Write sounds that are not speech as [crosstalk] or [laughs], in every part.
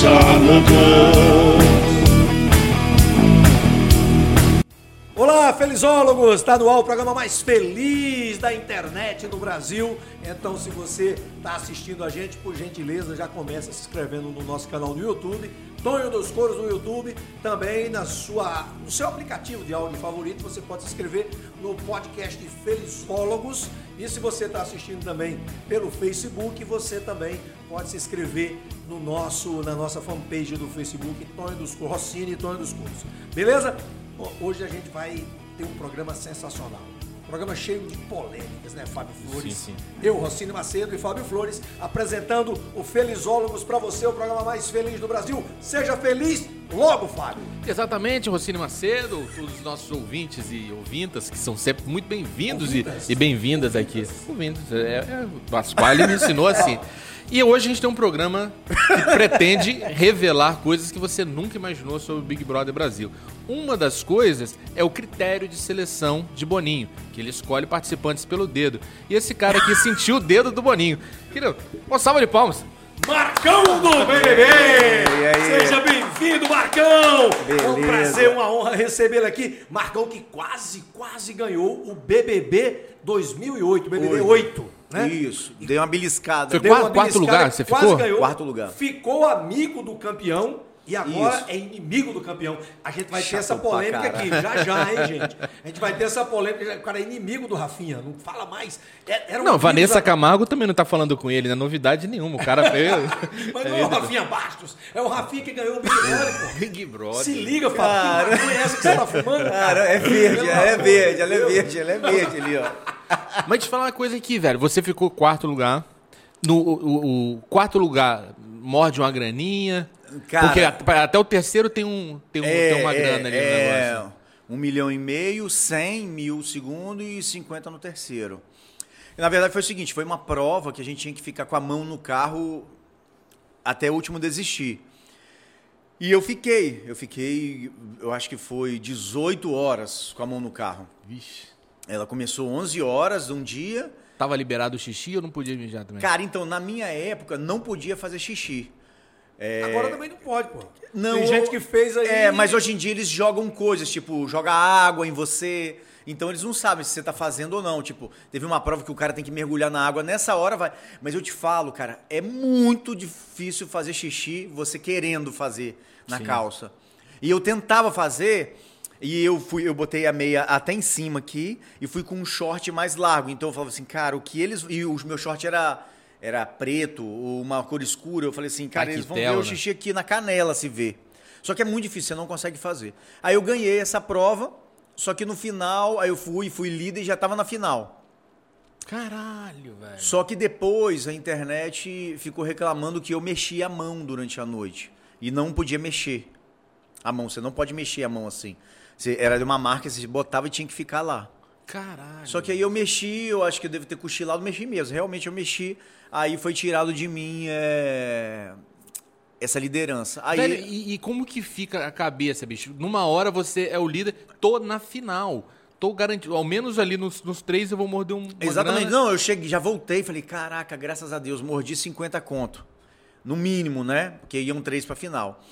sa nan kor felizólogos! Está no ar o programa mais feliz da internet do Brasil. Então, se você está assistindo a gente, por gentileza, já começa se inscrevendo no nosso canal no YouTube. Tonho dos Coros no YouTube, também na sua, no seu aplicativo de áudio favorito, você pode se inscrever no podcast Felizólogos. E se você está assistindo também pelo Facebook, você também pode se inscrever no nosso, na nossa fanpage do Facebook, Tonho dos Coros, Rossini e Tonho dos Coros. Beleza? Hoje a gente vai ter um programa sensacional. Um programa cheio de polêmicas, né, Fábio Flores? Sim, sim. Eu, Rocine Macedo e Fábio Flores, apresentando o Felizólogos para você, o programa mais feliz do Brasil. Seja feliz logo, Fábio. Exatamente, Rocine Macedo, todos os nossos ouvintes e ouvintas, que são sempre muito bem-vindos e, e bem-vindas aqui. Ouvintes, é, é, o Pasquale me ensinou assim. [laughs] E hoje a gente tem um programa que [laughs] pretende revelar coisas que você nunca imaginou sobre o Big Brother Brasil. Uma das coisas é o critério de seleção de Boninho, que ele escolhe participantes pelo dedo. E esse cara aqui sentiu o dedo do Boninho. Querido, uma salva de palmas. Marcão do BBB! E aí? Seja bem-vindo, Marcão! É um Beleza. prazer, uma honra recebê-lo aqui. Marcão que quase, quase ganhou o BBB 2008, BBB 8, né? Isso, dei uma beliscada. Foi Deu quarto beliscada, lugar, você quase ficou? ganhou, Quarto lugar. Ficou amigo do campeão e agora Isso. é inimigo do campeão. A gente vai ter Chato essa pra polêmica aqui, já já, hein, [laughs] gente? A gente vai ter essa polêmica. O cara é inimigo do Rafinha, não fala mais. É- Era um Não, Vanessa da- Camargo também não tá falando com ele, não é novidade nenhuma. O cara [laughs] fez. Mas não é o Rafinha Bastos, é o Rafinha que ganhou o Big Brother, pô. Big Brother. Se liga, Fábio. Que maconha é essa que você tá fumando? Cara, é verde, ela é verde, de ela é verde, ela é verde ali, ó. [laughs] Mas te falar uma coisa aqui, velho. Você ficou quarto lugar. No o, o- quarto lugar morde uma graninha. Cara, porque até o terceiro tem, um, tem, um, tem uma grana ali no é, negócio. um milhão e meio, 100 mil segundo e 50 no terceiro. E, na verdade foi o seguinte, foi uma prova que a gente tinha que ficar com a mão no carro até o último desistir. E eu fiquei, eu fiquei, eu acho que foi 18 horas com a mão no carro. Vixe. Ela começou 11 horas de um dia, Tava liberado o xixi ou não podia mijar também? Cara, então, na minha época, não podia fazer xixi. Agora também não pode, pô. Não, Tem gente que fez aí. É, mas hoje em dia eles jogam coisas, tipo, joga água em você. Então eles não sabem se você tá fazendo ou não. Tipo, teve uma prova que o cara tem que mergulhar na água, nessa hora vai. Mas eu te falo, cara, é muito difícil fazer xixi você querendo fazer na Sim. calça. E eu tentava fazer, e eu fui, eu botei a meia até em cima aqui e fui com um short mais largo. Então eu falava assim, cara, o que eles. E o meu short era. Era preto, uma cor escura. Eu falei assim, cara, eles vão ver o né? xixi aqui na canela se vê. Só que é muito difícil, você não consegue fazer. Aí eu ganhei essa prova, só que no final, aí eu fui, fui líder e já tava na final. Caralho, velho. Só que depois a internet ficou reclamando que eu mexia a mão durante a noite. E não podia mexer a mão. Você não pode mexer a mão assim. Você, era de uma marca, você botava e tinha que ficar lá. Caralho. Só que aí eu mexi, eu acho que eu devo ter cochilado, mexi mesmo. Realmente eu mexi. Aí foi tirado de mim é, essa liderança. Aí, Velho, e, e como que fica a cabeça, bicho? Numa hora você é o líder, tô na final. Tô garantido, ao menos ali nos, nos três eu vou morder um. Exatamente. grana. Não, eu cheguei, já voltei, falei, caraca, graças a Deus, mordi 50 conto. No mínimo, né? Porque iam três pra final.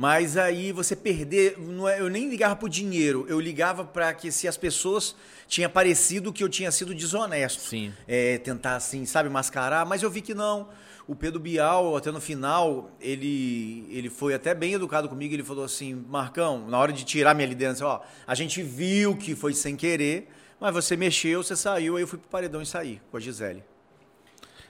Mas aí você perder, não é- eu nem ligava pro dinheiro, eu ligava pra que se as pessoas tinha parecido que eu tinha sido desonesto. Sim. É, tentar assim, sabe, mascarar, mas eu vi que não. O Pedro Bial, até no final, ele, ele foi até bem educado comigo, ele falou assim, Marcão, na hora de tirar minha liderança, ó, a gente viu que foi sem querer, mas você mexeu, você saiu, aí eu fui pro paredão e saí com a Gisele.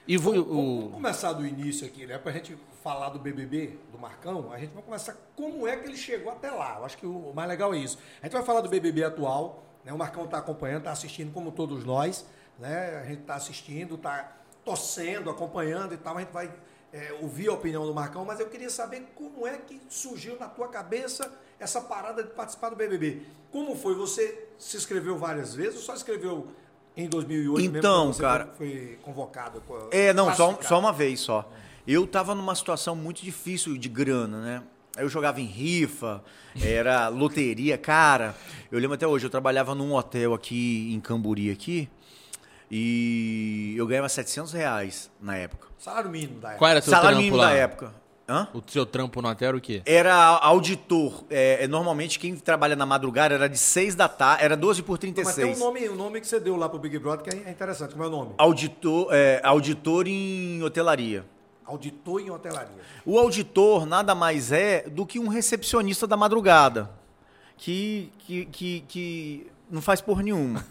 E vo- Vamos, vamos o, começar do início aqui, né? Pra gente falar do BBB, do Marcão, a gente vai começar como é que ele chegou até lá. Eu acho que o mais legal é isso. A gente vai falar do BBB atual, né? O Marcão tá acompanhando, tá assistindo como todos nós, né? A gente tá assistindo, tá torcendo, acompanhando e tal. A gente vai é, ouvir a opinião do Marcão, mas eu queria saber como é que surgiu na tua cabeça essa parada de participar do BBB. Como foi? Você se inscreveu várias vezes ou só escreveu em 2008 mesmo Então, quando você cara, foi, convocado? co- É, não, só, só uma vez só. Eu tava numa situação muito difícil de grana, né? Eu jogava em rifa, era [laughs] loteria, cara. Eu lembro até hoje, eu trabalhava num hotel aqui em Camburi aqui e eu ganhava 700 reais na época. Salário mínimo da época. qual era seu Salário trampo mínimo lá? da época. Hã? O seu trampo no hotel era o quê? Era auditor. É, é, normalmente quem trabalha na madrugada era de 6 da tarde, era 12 por Mas tem 36. um nome, um nome que você deu lá pro Big Brother que é interessante. Como é o nome? Auditor, é, auditor em hotelaria. Auditor em hotelaria. O auditor nada mais é do que um recepcionista da madrugada. Que, que, que, que não faz por nenhuma.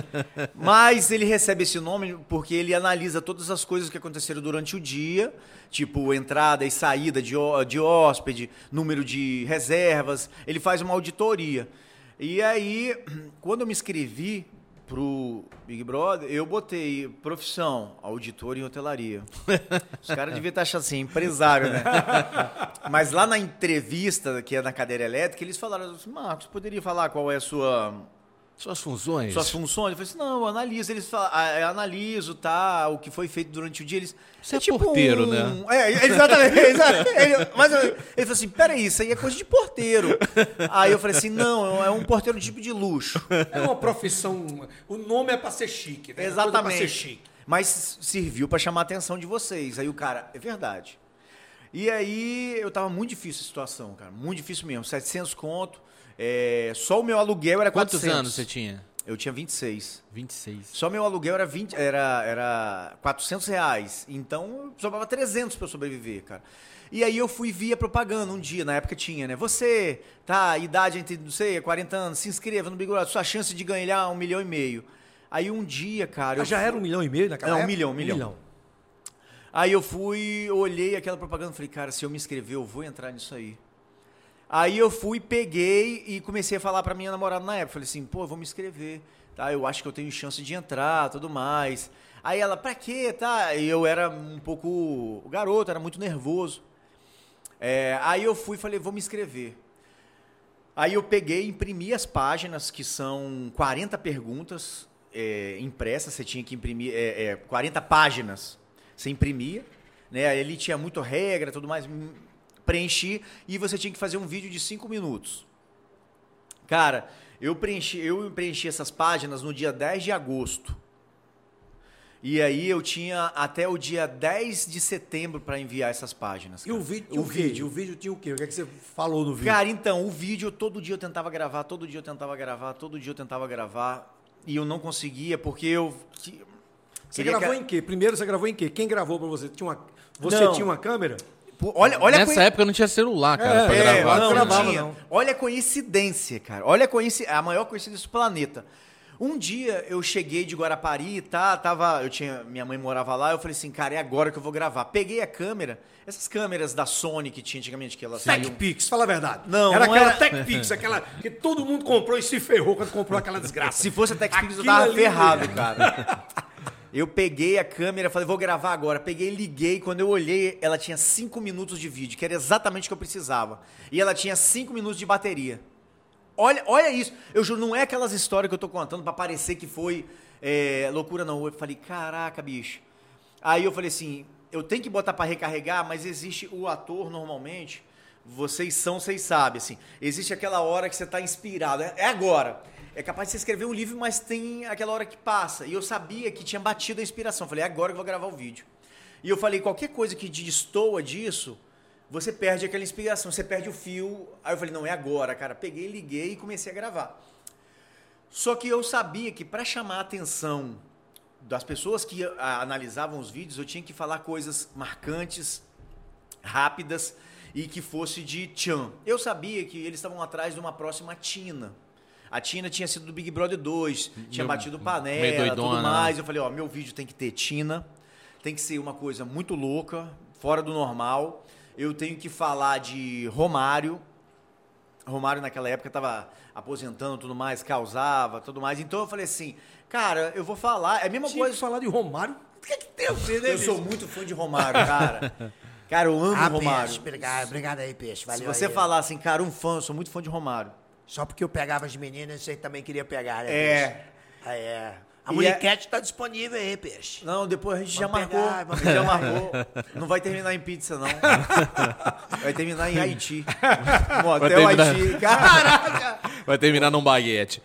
[laughs] Mas ele recebe esse nome porque ele analisa todas as coisas que aconteceram durante o dia, tipo entrada e saída de, de hóspede, número de reservas. Ele faz uma auditoria. E aí, [clears throat] quando eu me inscrevi pro Big Brother, eu botei profissão, auditor em hotelaria. Os caras deviam estar achando assim, empresário, né? [laughs] Mas lá na entrevista, que é na cadeira elétrica, eles falaram assim, Marcos, poderia falar qual é a sua Suas funções? suas funções? Eu falei assim, não, eu analiso. Eles falam, ah, eu analiso, tá, o que foi feito durante o dia. Eles, Você é porteiro, né? É, exatamente. [laughs] exa- ele, mas eu- ele falou assim, peraí, isso aí é coisa de porteiro. Aí eu falei assim, não, é um porteiro tipo de luxo. É uma profissão. O nome é pra ser chique, né? Coisa Pra ser Exatamente. chique. Mas serviu pra chamar a atenção de vocês. Aí o cara, é verdade. E aí eu tava muito difícil a situação, cara. Muito difícil mesmo. 700 conto. É, só o meu aluguel era Quantos 400. anos você tinha? Eu tinha 26. 26. Só meu aluguel era, 20, era, era 400 reais. Então, sobrava 300 para eu sobreviver, cara. E aí eu fui via propaganda um dia, na época tinha, né? Você, tá, idade entre, não sei, 40 anos, se inscreva no Big Brother, sua chance de ganhar um milhão e meio. Aí um dia, cara... Ah, eu já fui- era um milhão e meio naquela Não, um época? milhão, um milhão. Aí eu fui, olhei aquela propaganda e falei, cara, se eu me inscrever, eu vou entrar nisso aí. Aí eu fui, peguei e comecei a falar pra minha namorada na época. Falei assim, pô, vou me inscrever, tá? Eu acho que eu tenho chance de entrar, tudo mais. Aí ela, pra quê, tá? E eu era um pouco garoto, era muito nervoso. É, aí eu fui e falei, vou me inscrever. Aí eu peguei, imprimi as páginas, que são 40 perguntas é, impressas, você tinha que imprimir é, é, 40 páginas, você imprimia, né? Ele tinha muito regra, tudo mais, preenchi e você tinha que fazer um vídeo de 5 minutos. Cara, eu preenchi, eu preenchi essas páginas no dia 10 de agosto. E aí eu tinha até o dia 10 de setembro para enviar essas páginas. E o cara. vídeo tinha o, quê? O vídeo tinha o quê? O que, é que você falou no vídeo? Cara, então, o vídeo, todo dia eu tentava gravar, todo dia eu tentava gravar, todo dia eu tentava gravar. E eu não conseguia, porque eu. você gravou que- em quê? Primeiro você gravou em quê? Quem gravou pra você? Tinha uma... Você Não. tinha uma câmera? Pô, Olha, olha Nessa coi- época não tinha celular, cara, É, pra é, gravar. não, não gravava, tinha. não. Olha a coincidência, cara. Olha a coincidência, a maior coincidência do planeta. Um dia eu cheguei de Guarapari, tá, tava, eu tinha, minha mãe morava lá, eu falei assim, cara, é agora que eu vou gravar. Peguei a câmera, essas câmeras da Sony que tinha antigamente que elas TechPix, fala a verdade. Não, era não aquela era- TechPix, [laughs] aquela que todo mundo comprou e se ferrou quando comprou aquela desgraça. Se fosse a TechPix, eu tava ali, ferrado, né? cara. [laughs] Eu peguei a câmera, falei, vou gravar agora. Peguei, liguei. Quando eu olhei, ela tinha 5 minutos de vídeo, que era exatamente o que eu precisava. E ela tinha 5 minutos de bateria. Olha, olha isso. Eu juro, não é aquelas histórias que eu tô contando pra parecer que foi é, loucura, não. Eu falei, caraca, bicho. Aí eu falei assim, eu tenho que botar pra recarregar, mas existe o ator normalmente. Vocês são, vocês sabem, assim. Existe aquela hora que você tá inspirado. É é agora. É capaz de escrever um livro, mas tem aquela hora que passa. E eu sabia que tinha batido a inspiração. Falei, agora eu vou gravar o vídeo. E eu falei, qualquer coisa que destoa disso, você perde aquela inspiração, você perde o fio. Aí eu falei, não, é agora, cara. Peguei, liguei e comecei a gravar. Só que eu sabia que para chamar a atenção das pessoas que ah, analisavam os vídeos, eu tinha que falar coisas marcantes, rápidas e que fosse de tchan. Eu sabia que eles estavam atrás de uma próxima Tina. A Tina tinha sido do Big Brother 2, tinha Meio- batido panela, tudo né? mais. Eu falei, ó, meu vídeo tem que ter Tina, tem que ser uma coisa muito louca, fora do normal. Eu tenho que falar de Romário. Romário naquela época estava aposentando tudo mais, causava tudo mais. Então eu falei assim, cara, eu vou falar. É a mesma Tinha coisa. que falar de Romário. O que, é que tem a ver, né, Eu sou muito fã de Romário, cara. Cara, eu amo Ah, Romário. peixe, obrigado, obrigado aí, peixe. Valeu Se você aí. falar assim, cara, um fã, eu sou muito fã de Romário. Só porque eu pegava as meninas, você também queria pegar, né? É. peixe? Ah, é. A E Muniquete tá disponível aí, peixe. Não, depois a gente já Vamos marcou. pegar, vamos a gente já marcou. Não vai terminar em pizza, não. [laughs] Vai terminar em Haiti. No hotel terminar- Haiti. Caraca! Vai terminar num baguete.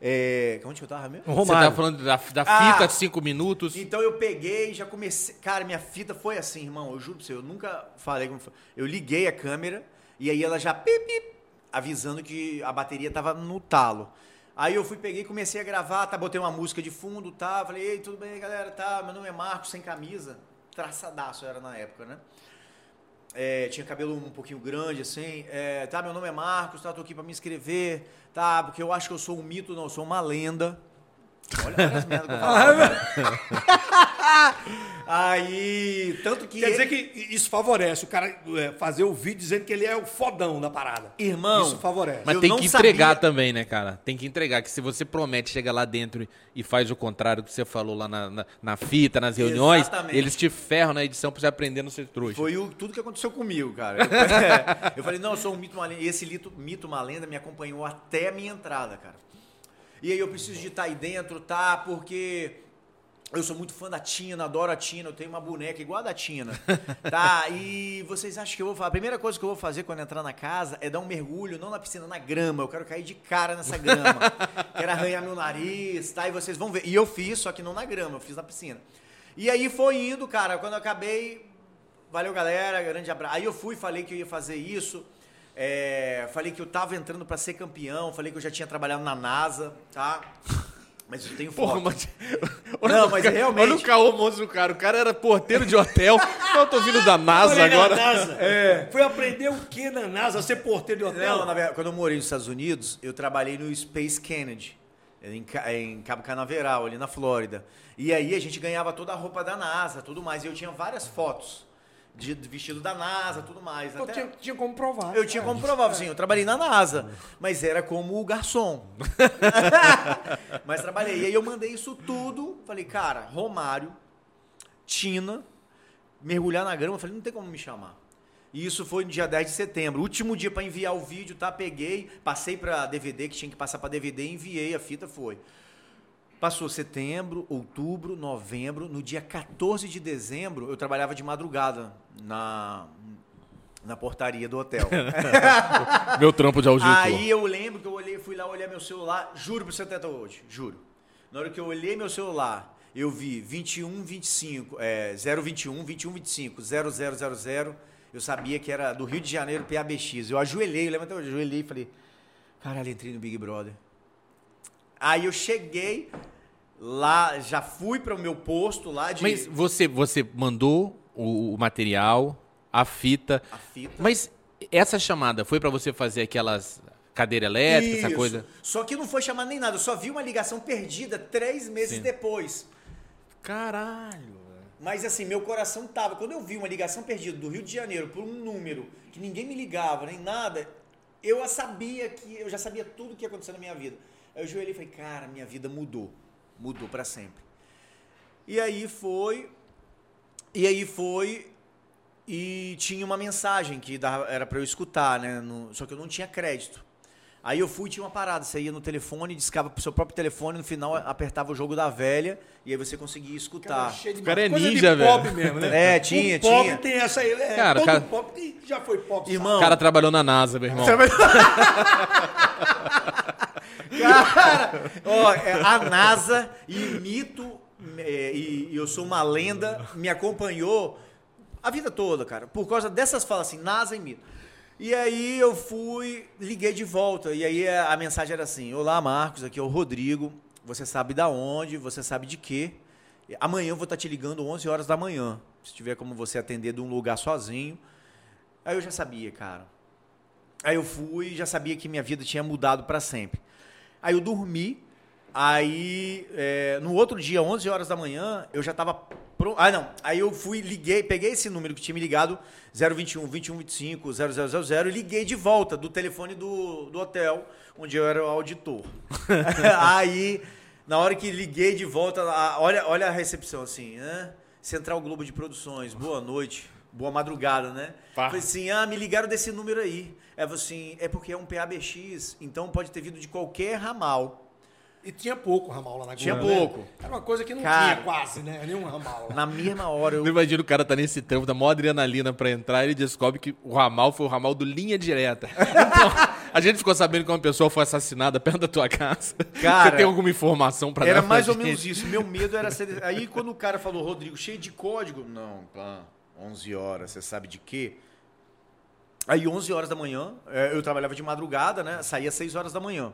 É, onde que eu tava mesmo? Você Romário. tá falando da, da Ah! fita de 5 minutos. Então eu peguei, já comecei. Cara, minha fita foi assim, irmão. Eu juro pra você, eu nunca falei como foi. Eu liguei a câmera e aí ela já pip, pip, avisando que a bateria tava no talo. Aí eu fui, peguei, comecei a gravar, tá, botei uma música de fundo, tá, falei, ei, tudo bem, galera, tá, meu nome é Marcos, sem camisa, traçadaço era na época, né? É, tinha cabelo um pouquinho grande, assim, é, tá, meu nome é Marcos, tá, tô aqui pra me inscrever, tá, porque eu acho que eu sou um mito, não, eu sou uma lenda. Olha, olha as merdas que eu falo. [laughs] Aí, tanto que... Quer dizer que isso favorece o cara é, fazer o vídeo dizendo que ele é o fodão da parada. Irmão, Isso favorece. Mas eu tem não que entregar sabia- também, né, cara? Tem que entregar. Que se você promete, chega lá dentro e- faz o contrário do que você falou lá na, na, na fita, nas reuniões, Exatamente. eles te ferram na edição pra você aprender no ser trouxa. Foi o- tudo que aconteceu comigo, cara. Eu, [laughs] [laughs] eu falei, não, eu sou um mito, uma lenda. E esse lito, mito, uma lenda me acompanhou até a minha entrada, cara. E aí eu preciso de estar aí dentro, tá? Porque eu sou muito fã da Tina, adoro a Tina, eu tenho uma boneca igual a da Tina, [laughs] tá? E vocês acham que eu vou fazer? A primeira coisa que eu vou fazer quando entrar na casa é dar um mergulho, não na piscina, na grama. Eu quero cair de cara nessa [laughs] grama. quero arranhar meu nariz, tá? E vocês vão ver. E eu fiz, só que não na grama, eu fiz na piscina. E aí foi indo, cara. Quando eu acabei, valeu galera, grande abraço. Aí eu fui, falei que eu ia fazer isso. é, falei que eu tava entrando pra ser campeão, falei que eu já tinha trabalhado na NASA, tá? Mas eu tenho foto. Porra, mas... [laughs] Não, mas Olha realmente- o caô monstro do cara. O cara era porteiro de hotel. [laughs] eu tô vindo da NASA Olha aí na agora. NASA. [laughs] É. Foi aprender o que na NASA? Ser porteiro de hotel? Não, na verdade, quando eu morei nos Estados Unidos, eu trabalhei no Space Kennedy, em, em Cabo Canaveral, ali na Flórida. E aí a gente ganhava toda a roupa da NASA, tudo mais. E eu tinha várias fotos de, de vestido da NASA, tudo mais. Eu Até- tinha, tinha como provar. Eu tinha como provar, sim, eu trabalhei na NASA, mas era como garçom. [laughs] mas trabalhei. E aí eu mandei isso tudo, falei, cara, Romário, Tina, mergulhar na grama, falei, não tem como me chamar. E isso foi no dia 10 de setembro, último dia para enviar o vídeo, tá? Peguei, passei para DVD, que tinha que passar para DVD, enviei, a fita foi. Passou setembro, outubro, novembro. No dia 14 de dezembro, eu trabalhava de madrugada na, na portaria do hotel. [laughs] Meu trampo de auditor. Aí eu lembro que eu olhei, fui lá olhar meu celular, juro você até hoje, juro. Na hora que eu olhei meu celular, eu vi 21, 25, é, 021, 21, 25, 0000. Eu sabia que era do Rio de Janeiro, PABX. Eu ajoelhei, eu lembro até hoje, ajoelhei e falei, caralho, entrei no Big Brother. Aí eu cheguei lá, já fui para o meu posto lá de Mas você, você mandou o, o material, a fita. a fita. Mas essa chamada foi pra você fazer aquelas cadeira elétrica, essa Isso. coisa? Só que não foi chamado nem nada, eu só vi uma ligação perdida três meses Sim. depois. Caralho. Mas assim, meu coração tava. Quando eu vi uma ligação perdida do Rio de Janeiro por um número que ninguém me ligava, nem nada, eu sabia que. Eu já sabia tudo que ia acontecer na minha vida. Aí eu joelhei e falei, cara, minha vida mudou. Mudou pra sempre. E aí foi. E aí foi. E tinha uma mensagem que dava- era pra eu escutar, né? no- só que eu não tinha crédito. Aí eu fui e tinha uma parada. Você ia no telefone, discava pro seu próprio telefone, no final apertava o jogo da velha e aí você conseguia escutar. Cheio de O cara é ninja, pop velho. mesmo, né? [laughs] É, tinha, o pop tinha. tem essa aí. É, Cara, todo cara- pop tem- já foi pop. Irmão, O cara trabalhou na NASA, meu irmão. [laughs] Cara, ó, é, a NASA e mito é, e, e eu sou uma lenda me acompanhou a vida toda, cara. Por causa dessas falas assim, NASA e mito. E aí eu fui, liguei de volta e aí a a mensagem era assim: Olá, Marcos, aqui é o Rodrigo. Você sabe da onde? Você sabe de quê? Amanhã eu vou estar te ligando 11 horas da manhã. Se tiver como você atender de um lugar sozinho. Aí eu já sabia, cara. Aí eu fui, já sabia que minha vida tinha mudado para sempre. Aí eu dormi, aí é, no outro dia, 11 horas da manhã, eu já tava pronto. Ah, não. Aí eu fui, liguei, peguei esse número que tinha me ligado, 021 2125 0000 e liguei de volta do telefone do, do hotel, onde eu era o auditor. [laughs] aí, na hora que liguei de volta, olha, olha a recepção assim, né? Central Globo de Produções, boa noite. Boa madrugada, né? Pá. Falei assim, ah, me ligaram desse número aí. É assim, é porque é um PABX, então pode ter vindo de qualquer ramal. E tinha pouco ramal lá na Globo. Tinha né? pouco. Era uma coisa que não Cara. tinha quase, né? Nenhum ramal lá. Na mesma hora eu Eu imagino o cara tá nesse trampo, da maior adrenalina pra entrar, e ele descobre que o ramal foi o ramal do Linha Direta. [laughs] Então, a gente ficou sabendo que uma pessoa foi assassinada perto da tua casa. Cara, Você tem alguma informação pra Era dar pra mais ou gente? menos isso. Meu medo era ser. Aí quando o cara falou, Rodrigo, cheio de código. Não, pá, 11 horas, você sabe de quê? Aí 11 horas da manhã, é, eu trabalhava de madrugada, né? Saía 6 horas da manhã.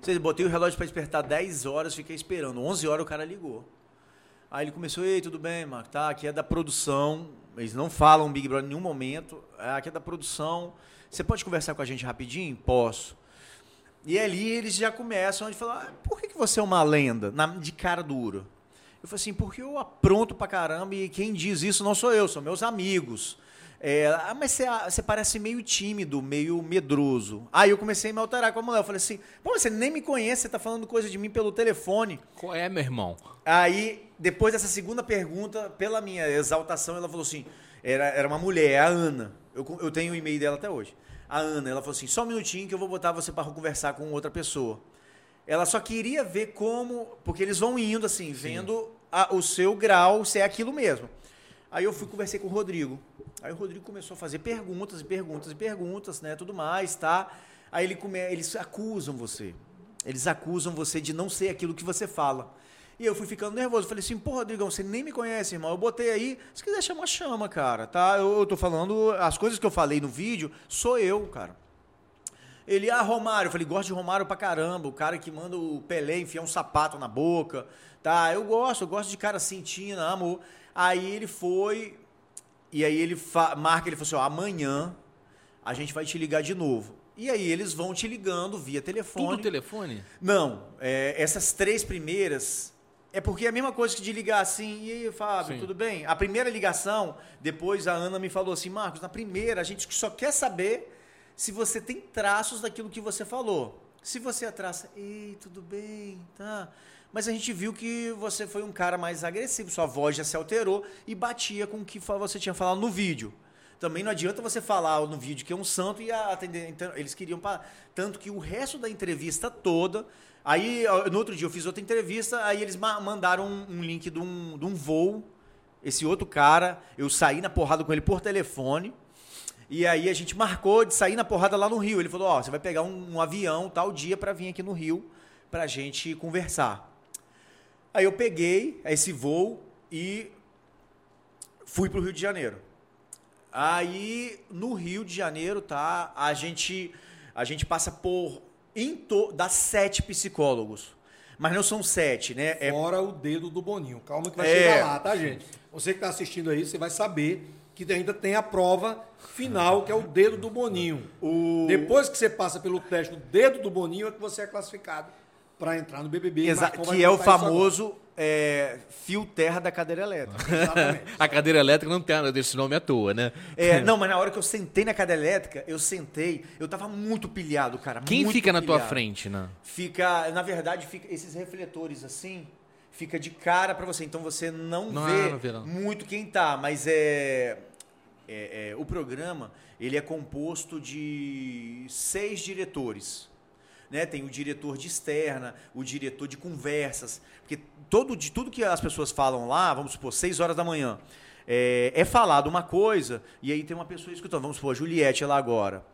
Vocês botei o relógio para despertar 10 horas, fiquei esperando. 11 horas o cara ligou. Aí ele começou, ei, tudo bem, Marco? Tá, aqui é da produção. Eles não falam Big Brother em nenhum momento. É, aqui é da produção. Você pode conversar com a gente rapidinho? Posso. E ali eles já começam a falar, ah, por que, você é uma lenda? De cara dura. Eu falei assim, porque eu apronto pra caramba e quem diz isso não sou eu, são meus amigos. É, ah, mas você, você parece meio tímido, meio medroso. Aí eu comecei a me alterar com a mulher. Eu falei assim, pô, você nem me conhece, você tá falando coisa de mim pelo telefone. Qual é, meu irmão? Aí, depois dessa segunda pergunta, pela minha exaltação, ela falou assim: era, era uma mulher, a Ana. Eu, eu tenho o e-mail dela até hoje. A Ana, ela falou assim: só um minutinho que eu vou botar você para conversar com outra pessoa. Ela só queria ver como. Porque eles vão indo assim, vendo a- o seu grau, se é aquilo mesmo. Aí eu fui conversei com o Rodrigo. Aí o Rodrigo começou a fazer perguntas e perguntas e perguntas, né? Tudo mais, tá? Aí ele come... eles acusam você. Eles acusam você de não ser aquilo que você fala. E eu fui ficando nervoso. Falei assim, pô, Rodrigão, você nem me conhece, irmão. Eu botei aí, se quiser chamar, chama, cara, tá? Eu, eu tô falando, as coisas que eu falei no vídeo, sou eu, cara. Ele, ah, Romário. Eu falei, gosto de Romário pra caramba. O cara que manda o Pelé enfiar um sapato na boca. Tá, eu gosto, eu gosto de cara tina, amor. Aí ele foi. E aí ele marca, ele falou assim: ó, amanhã a gente vai te ligar de novo. E aí eles vão te ligando via telefone. Tudo telefone? Não, é, essas três primeiras. É porque é a mesma coisa que de ligar assim, e aí, Fábio, Sim. tudo bem? A primeira ligação, depois a Ana me falou assim, Marcos, na primeira a gente só quer saber se você tem traços daquilo que você falou. Se você é traça, ei, tudo bem, tá. Mas a gente viu que você foi um cara mais agressivo, sua voz já se alterou e batia com o que você tinha falado no vídeo. Também não adianta você falar no vídeo que é um santo e atender. Então, eles queriam. Tanto que o resto da entrevista toda. Aí, no outro dia, eu fiz outra entrevista, aí eles ma- mandaram um, um link de um, de um voo. Esse outro cara, eu saí na porrada com ele por telefone. E aí a gente marcou de sair na porrada lá no Rio. Ele falou: Ó, você vai pegar um, um avião tal dia pra vir aqui no Rio pra gente conversar. Aí eu peguei esse voo e fui pro Rio de Janeiro. Aí no Rio de Janeiro, tá? A gente a gente passa por em to, dá sete psicólogos. Mas não são sete, né? É, Fora o dedo do Boninho. Calma que vai É. chegar lá, tá, gente? Você que tá assistindo aí, você vai saber que ainda tem a prova final, que é o dedo do Boninho. o Depois que você passa pelo teste do dedo do Boninho, é que você é classificado para entrar no BBB. exa- que é o famoso é, fio terra da cadeira elétrica. [laughs] A cadeira elétrica não tem esse nome à toa, né? É, não, mas na hora que eu sentei na cadeira elétrica, eu sentei, eu tava muito pilhado, cara. Quem muito fica na tua pilhado. frente, né? Fica, na verdade, fica esses refletores assim, fica de cara pra você. Então você não, Não, vê, não vê, não. muito quem tá, mas é, é- é, o programa ele é composto de seis diretores. Né? Tem o diretor de externa, o diretor de conversas, porque todo de tudo que as pessoas falam lá, vamos supor, seis horas da manhã, é, é falado uma coisa e aí tem uma pessoa escutando. Vamos supor, a Juliette lá agora.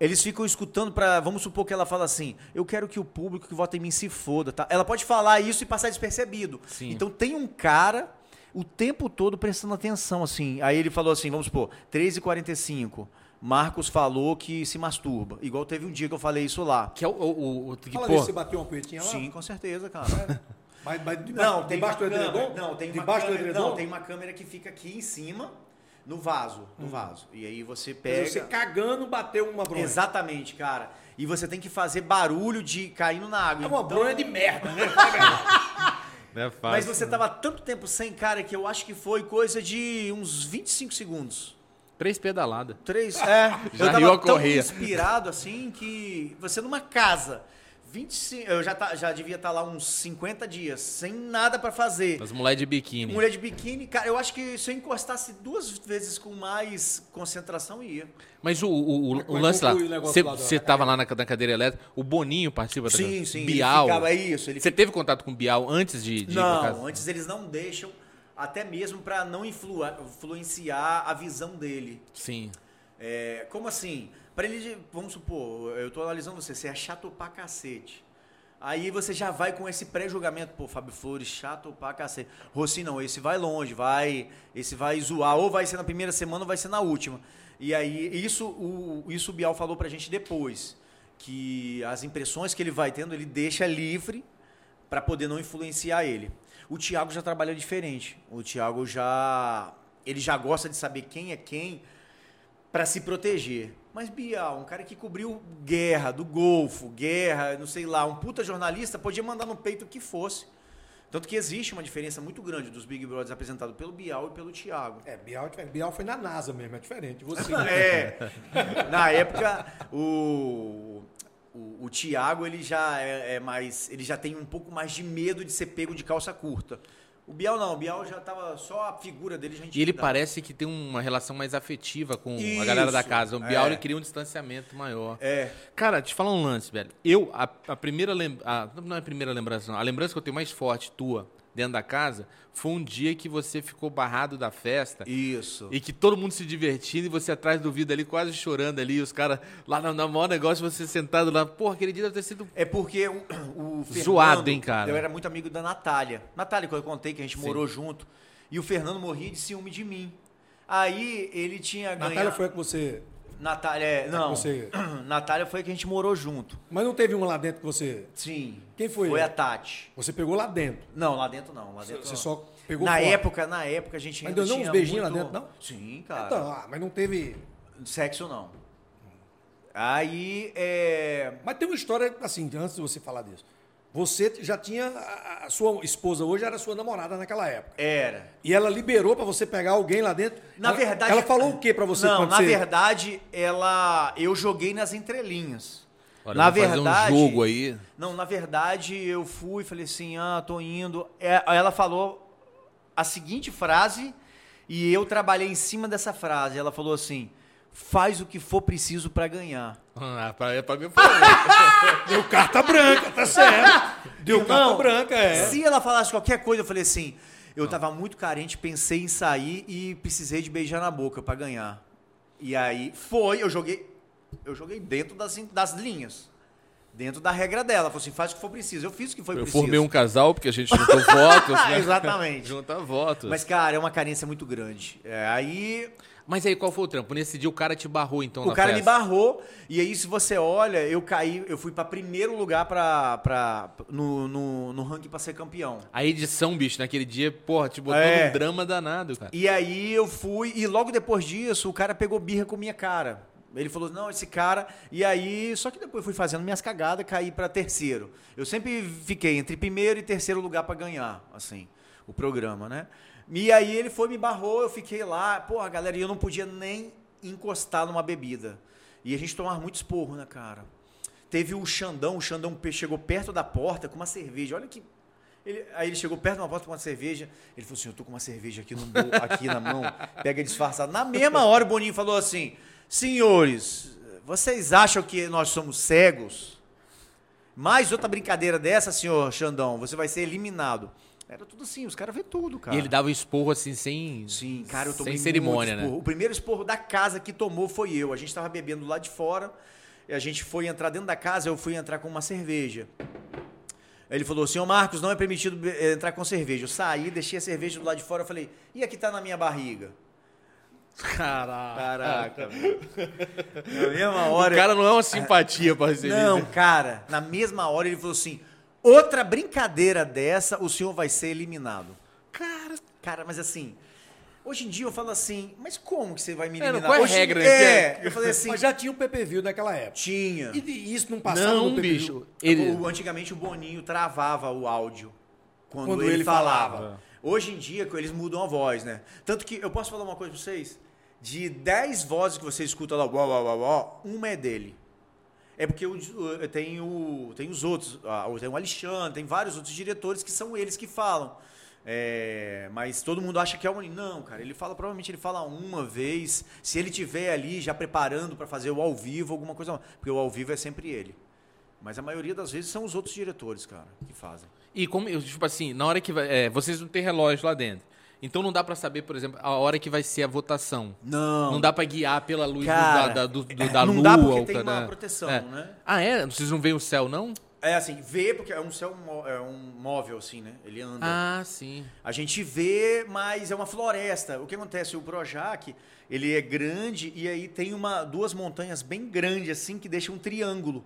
Eles ficam escutando para, vamos supor que ela fala assim: "Eu quero que o público que vota em mim se foda", tá? Ela pode falar isso e passar despercebido. Sim. Então tem um cara o tempo todo prestando atenção assim. Aí ele falou assim, vamos supor, 13h45. Marcos falou que se masturba. Igual teve um dia que eu falei isso lá. Que é o. o, o que, Fala pô, você bateu uma poetinha lá? Sim, com certeza, cara. Mas, mas debaixo, Não, tem debaixo do edredom? Não, tem uma debaixo do edredom? Não, tem uma câmera que fica aqui em cima, no vaso, no vaso. E aí você pega dizer, Você cagando, bateu uma bronha. Exatamente, cara. E você tem que fazer barulho de caindo na água. É uma Então- bronha de merda, né? [laughs] é fácil. Mas você tava tanto tempo sem, cara, que eu acho que foi coisa de uns 25 segundos. Três pedaladas. Três, é. [laughs] Já eu tava a tão inspirado assim que você numa casa 25, eu já, tá- já devia estar lá uns 50 dias, sem nada pra fazer. As mulheres de biquíni. Mulher de biquíni, cara, eu acho que se eu encostasse duas vezes com mais concentração, ia. Mas o, o, o- Mas o lance lá, você lá da- você tava lá na, na cadeira elétrica, o Boninho participa Sim, da sim. Bial. Ele ficava isso. Ele Você teve contato com o Bial antes de, de ir pra Não, casa? antes eles não deixam, até mesmo pra não influ- influenciar a visão dele. Sim. É, como assim? Pra ele, vamos supor, eu tô analisando você, você é chato pra cacete. Aí você já vai com esse pré-julgamento, pô, Fábio Flores, chato pra cacete. Rossi não, esse vai longe, vai, esse vai zoar, ou vai ser na primeira semana ou vai ser na última. E aí, isso o, isso o Bial falou pra gente depois, que as impressões que ele vai tendo, ele deixa livre para poder não influenciar ele. O Thiago já trabalha diferente. O Thiago já ele já gosta de saber quem é quem para se proteger. Mas Bial, um cara que cobriu guerra do Golfo, guerra, não sei lá, um puta jornalista podia mandar no peito o que fosse. Tanto que existe uma diferença muito grande dos Big Brothers apresentados pelo Bial e pelo Thiago. É, Bial, é. Bial foi na NASA mesmo, é diferente. Você, [laughs] É. Na época, o, o, o Thiago, ele já é, é mais. Ele já tem um pouco mais de medo de ser pego de calça curta. O Bial não, o Bial já tava. Só a figura dele já E ele intimidava. parece que tem uma relação mais afetiva com a galera da Isso, casa. O Bial é. ele cria um distanciamento maior. É. Cara, te falar um lance, velho. Eu, a, a primeira lembrança. Não é a primeira lembrança, não. A lembrança que eu tenho mais forte tua dentro da casa foi um dia que você ficou barrado da festa. Isso. E que todo mundo se divertindo e você atrás do vidro ali, quase chorando ali, os caras lá no, no maior negócio, você sentado lá. Porra, aquele dia deve ter sido. É porque o, o Fernando, Zoado, hein, cara? Eu era muito amigo da Natália. Natália, que eu contei que a gente Sim. morou junto. E o Fernando morria de ciúme de mim. Aí ele tinha ganhado. Natália foi a que você. Natália, é, não. você- [clears throat] Natália foi que a gente morou junto. Mas não teve um lá dentro que você. Sim. Quem foi Foi a Tati. Você pegou lá dentro. Não, lá dentro não. Lá dentro Você não. só pegou na fora. época, na época a gente Mas ainda deu uns beijinhos lá muito- dentro, não? Sim, cara. Então, ah, mas não teve. Sexo não. Aí, é... Mas tem uma história, assim, antes de você falar disso. Você já tinha. A sua esposa hoje era sua namorada naquela época. Era. E ela liberou pra você pegar alguém lá dentro. Na Ela- verdade... Ela falou o que pra você Não, na você... verdade, ela... Eu joguei nas entrelinhas. Olha, na verdade... um jogo aí. Não, na verdade, eu fui, falei assim, ah, tô indo. É, ela falou a seguinte frase e eu trabalhei em cima dessa frase. Ela falou assim, faz o que for preciso pra ganhar. Ah, pra, pra mim foi. [laughs] Deu carta branca, tá certo. Deu carta Irmão, branca, é. Se ela falasse qualquer coisa, eu falei assim, eu tava muito carente, pensei em sair e precisei de beijar na boca pra ganhar. E aí foi, eu joguei, eu joguei dentro das, das linhas. Dentro da regra dela. Ela falou assim, faz o que for preciso. Eu fiz o que foi Eu preciso. formei um casal, porque a gente juntou votos, né? [laughs] Exatamente. [laughs] Junta votos. Mas, cara, é uma carência muito grande. É, aí Mas aí qual foi o trampo? Nesse dia o cara te barrou, então, o cara me festa? barrou. E aí, se você olha, eu caí, eu fui pra primeiro lugar pra, pra, no, no, no ranking pra ser campeão. A edição, bicho, naquele dia, porra, te botou É. num drama danado, cara. E aí eu fui, e logo depois disso, o cara pegou birra com minha cara. Ele falou, não, esse cara. E aí, só que depois fui fazendo minhas cagadas, caí pra terceiro. Eu sempre fiquei entre primeiro e terceiro lugar pra ganhar, assim, o programa, né? E aí ele foi, me barrou, eu fiquei lá, porra, galera, e eu não podia nem encostar numa bebida. E a gente tomava muito esporro, né, cara? Teve o Xandão, o Xandão chegou perto da porta com uma cerveja. Olha que. Ele- aí ele chegou perto de uma porta com uma cerveja. Ele falou assim: Eu tô com uma cerveja aqui, no, aqui na mão. Pega disfarçado. Na mesma hora, o Boninho falou assim: Senhores, vocês acham que nós somos cegos? Mais outra brincadeira dessa, senhor Xandão, você vai ser eliminado. Era tudo assim, os caras vê tudo, cara. E ele dava esporro assim, sem. Sim, cara, eu tomei Sem cerimônia, né? O primeiro esporro da casa que tomou foi eu. A gente tava bebendo lá de fora, e a gente foi entrar dentro da casa, eu fui entrar com uma cerveja. Ele falou, senhor Marcos, não é permitido eh, entrar com cerveja. Eu saí, deixei a cerveja do lado de fora, eu falei, e aqui tá na minha barriga? Caraca. Caraca, velho. Na mesma O hora... cara não é uma simpatia pra receber. Não, cara, na mesma hora ele falou assim, outra brincadeira dessa, o senhor vai ser eliminado. Cara, Cara, mas assim, hoje em dia eu falo assim, mas como que você vai me É, não, eliminar? qual é a Hoje- regra, né? É, eu falei assim, Mas já tinha o PPV naquela época. tinha. E de- isso não passava não, no PPV. bicho. Ele... O- antigamente o Boninho travava o áudio quando, Quando ele, ele falava. falava. Hoje em dia eles mudam a voz, né? Tanto que eu posso falar uma coisa pra vocês? De 10 vozes que você escuta lá, uau, uau, uau, uau, uma é dele. É porque o- tem, o, tem os outros, tem o Alexandre, tem vários outros diretores que são eles que falam. É, mas todo mundo acha que é o Maninho. Não, cara, ele fala, provavelmente ele fala uma vez. Se ele tiver ali já preparando para fazer o ao vivo, alguma coisa. Porque o ao vivo é sempre ele. Mas a maioria das vezes são os outros diretores, cara, que fazem. E como, eu, tipo assim, na hora que vai. é, vocês não têm relógio lá dentro. Então não dá pra saber, por exemplo, a hora que vai ser a votação. Não. Não dá pra guiar pela luz do- Cara, da, da, do- do- é, da não lua. dá porque tem da- uma proteção, é. né? Ah, é? Vocês não veem o céu, não? É assim, vê, porque é um céu é um móvel, assim, né? Ele anda. Ah, sim. A gente vê, mas é uma floresta. O que acontece? O Projac, ele é grande e aí tem uma, duas montanhas bem grandes, assim, que deixam um triângulo.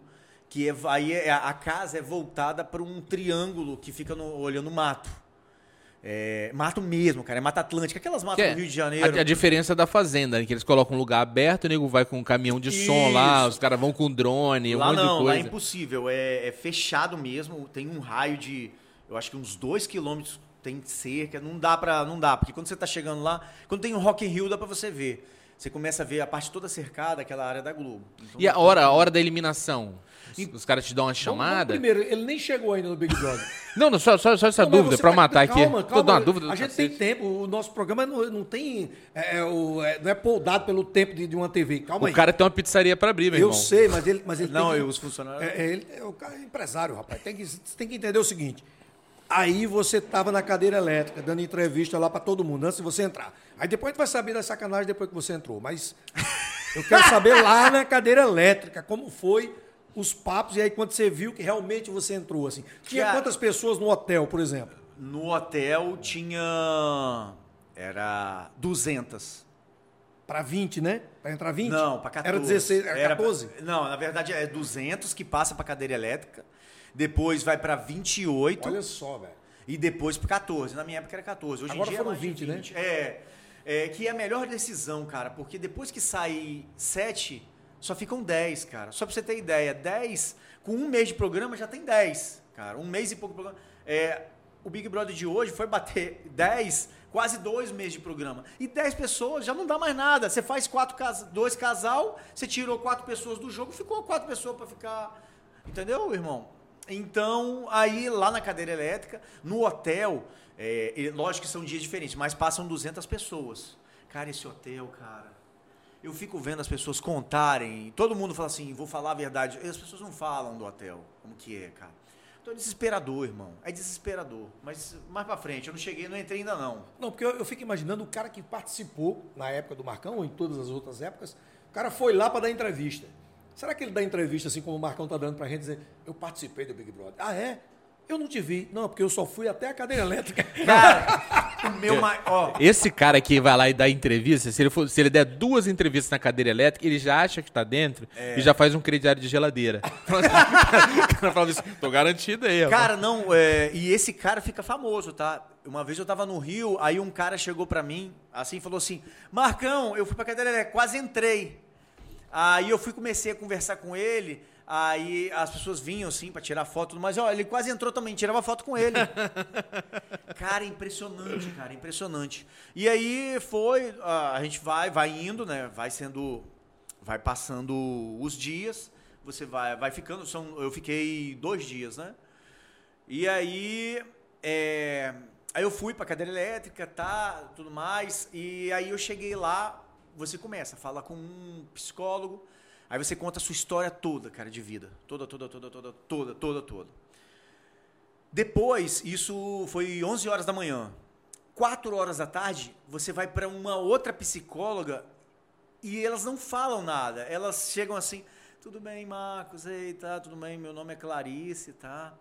Que é, aí é- a casa é voltada para um triângulo que fica no, olhando o mato. É, mato mesmo, cara. É Mata Atlântica. Aquelas matas é do Rio de Janeiro. A, a diferença da fazenda, né? que eles colocam um lugar aberto, o nego vai com um caminhão de som lá, Isso. os caras vão com drone, um Lá monte não, de lá é coisa. impossível. É, é fechado mesmo. Tem um raio de, eu acho que uns dois quilômetros tem cerca. Não dá pra, não dá, porque quando você tá chegando lá, quando tem um Rock in Rio dá pra você ver. Você começa a ver a parte toda cercada, aquela área da Globo. Então, E a hora, a hora da eliminação? Os, E- os caras te dão uma Vamos- vamos chamada? primeiro, ele nem chegou ainda no Big Brother. [laughs] Não, não, só, só, só essa Não, dúvida, tá- matar aqui. calma, Tô calma, dando uma dúvida A gente tem tempo, o nosso programa não, não tem. É, é, o- é, não é poldado pelo tempo de, de uma TV. Calma O aí. cara tem uma pizzaria pra abrir, meu Eu irmão. sei, mas ele, mas ele [laughs] Não, tem que, eu, os funcionários. É, ele, é, o cara é empresário, rapaz. Tem que, você tem que entender o seguinte. Aí você tava na cadeira elétrica, dando entrevista lá pra todo mundo, antes de você entrar. Aí depois a gente vai saber da sacanagem depois que você entrou. Mas [laughs] eu quero saber lá na cadeira elétrica como foi os papos e aí quando você viu que realmente você entrou. assim. Tinha Cara- quantas pessoas no hotel, por exemplo? No hotel tinha. Era 200. Pra 20, né? Pra entrar 20? Não, para 14. Era 16, era, pra- 14? não, na verdade é 200 que passa para cadeira elétrica. Depois vai para 28. Olha só, velho. E depois pro 14. Na minha época era 14. Hoje Agora em dia foram é mais de 20, né? 20. É, é. Que é a melhor decisão, cara. Porque depois que sai 7, só ficam 10, cara. Só pra você ter ideia, 10, com um mês de programa já tem 10, cara. Um mês e pouco de programa. É, o Big Brother de hoje foi bater [laughs] 10, quase dois meses de programa. E 10 pessoas já não dá mais nada. Você faz quatro dois casal, você tirou quatro pessoas do jogo, ficou quatro pessoas pra ficar. Entendeu, irmão? Então, aí lá na cadeira elétrica, no hotel, é, lógico que são dias diferentes, mas passam 200 pessoas. Cara, esse hotel, cara, eu fico vendo as pessoas contarem, todo mundo fala assim, vou falar a verdade, e as pessoas não falam do hotel, como que é, cara. Então é desesperador, irmão, é desesperador. Mas mais pra frente, eu não cheguei, não entrei ainda não. Não, porque eu, eu fico imaginando o cara que participou na época do Marcão, ou em todas as outras épocas, o cara foi lá para dar entrevista. Será que ele dá entrevista assim como o Marcão tá dando pra gente dizer, eu participei do Big Brother? Ah, é? Eu não te vi. Não, porque eu só fui até a cadeira elétrica. [laughs] Cara, [laughs] o meu, ma- ó, Esse cara que vai lá e dá entrevista, se ele, for, se ele der duas entrevistas na cadeira elétrica, ele já acha que tá dentro É. e já faz um crediário de geladeira. [laughs] o cara fala assim, tô garantido aí. Cara, não, é, e esse cara fica famoso, tá? Uma vez eu tava no Rio, aí um cara chegou pra mim, assim, e falou assim: Marcão, eu fui pra cadeira elétrica, quase entrei. Aí eu fui, comecei a conversar com ele, aí as pessoas vinham, assim, pra tirar foto, mas ó, ele quase entrou também, tirava foto com ele. [laughs] cara, impressionante, cara, impressionante. E aí foi, a gente vai, vai indo, né? Vai sendo, vai passando os dias, você vai, vai ficando, são, eu fiquei dois dias, né? E aí, é, aí eu fui pra cadeira elétrica, tá, tudo mais. E aí eu cheguei lá, você começa, fala com um psicólogo, aí você conta a sua história toda, cara, de vida. Toda, toda, toda, toda, toda, toda, toda. Depois, isso foi 11 horas da manhã. 4 horas da tarde, você vai para uma outra psicóloga e elas não falam nada. Elas chegam assim, tudo bem, Marcos, ei, tá, tudo bem, meu nome é Clarice, tá?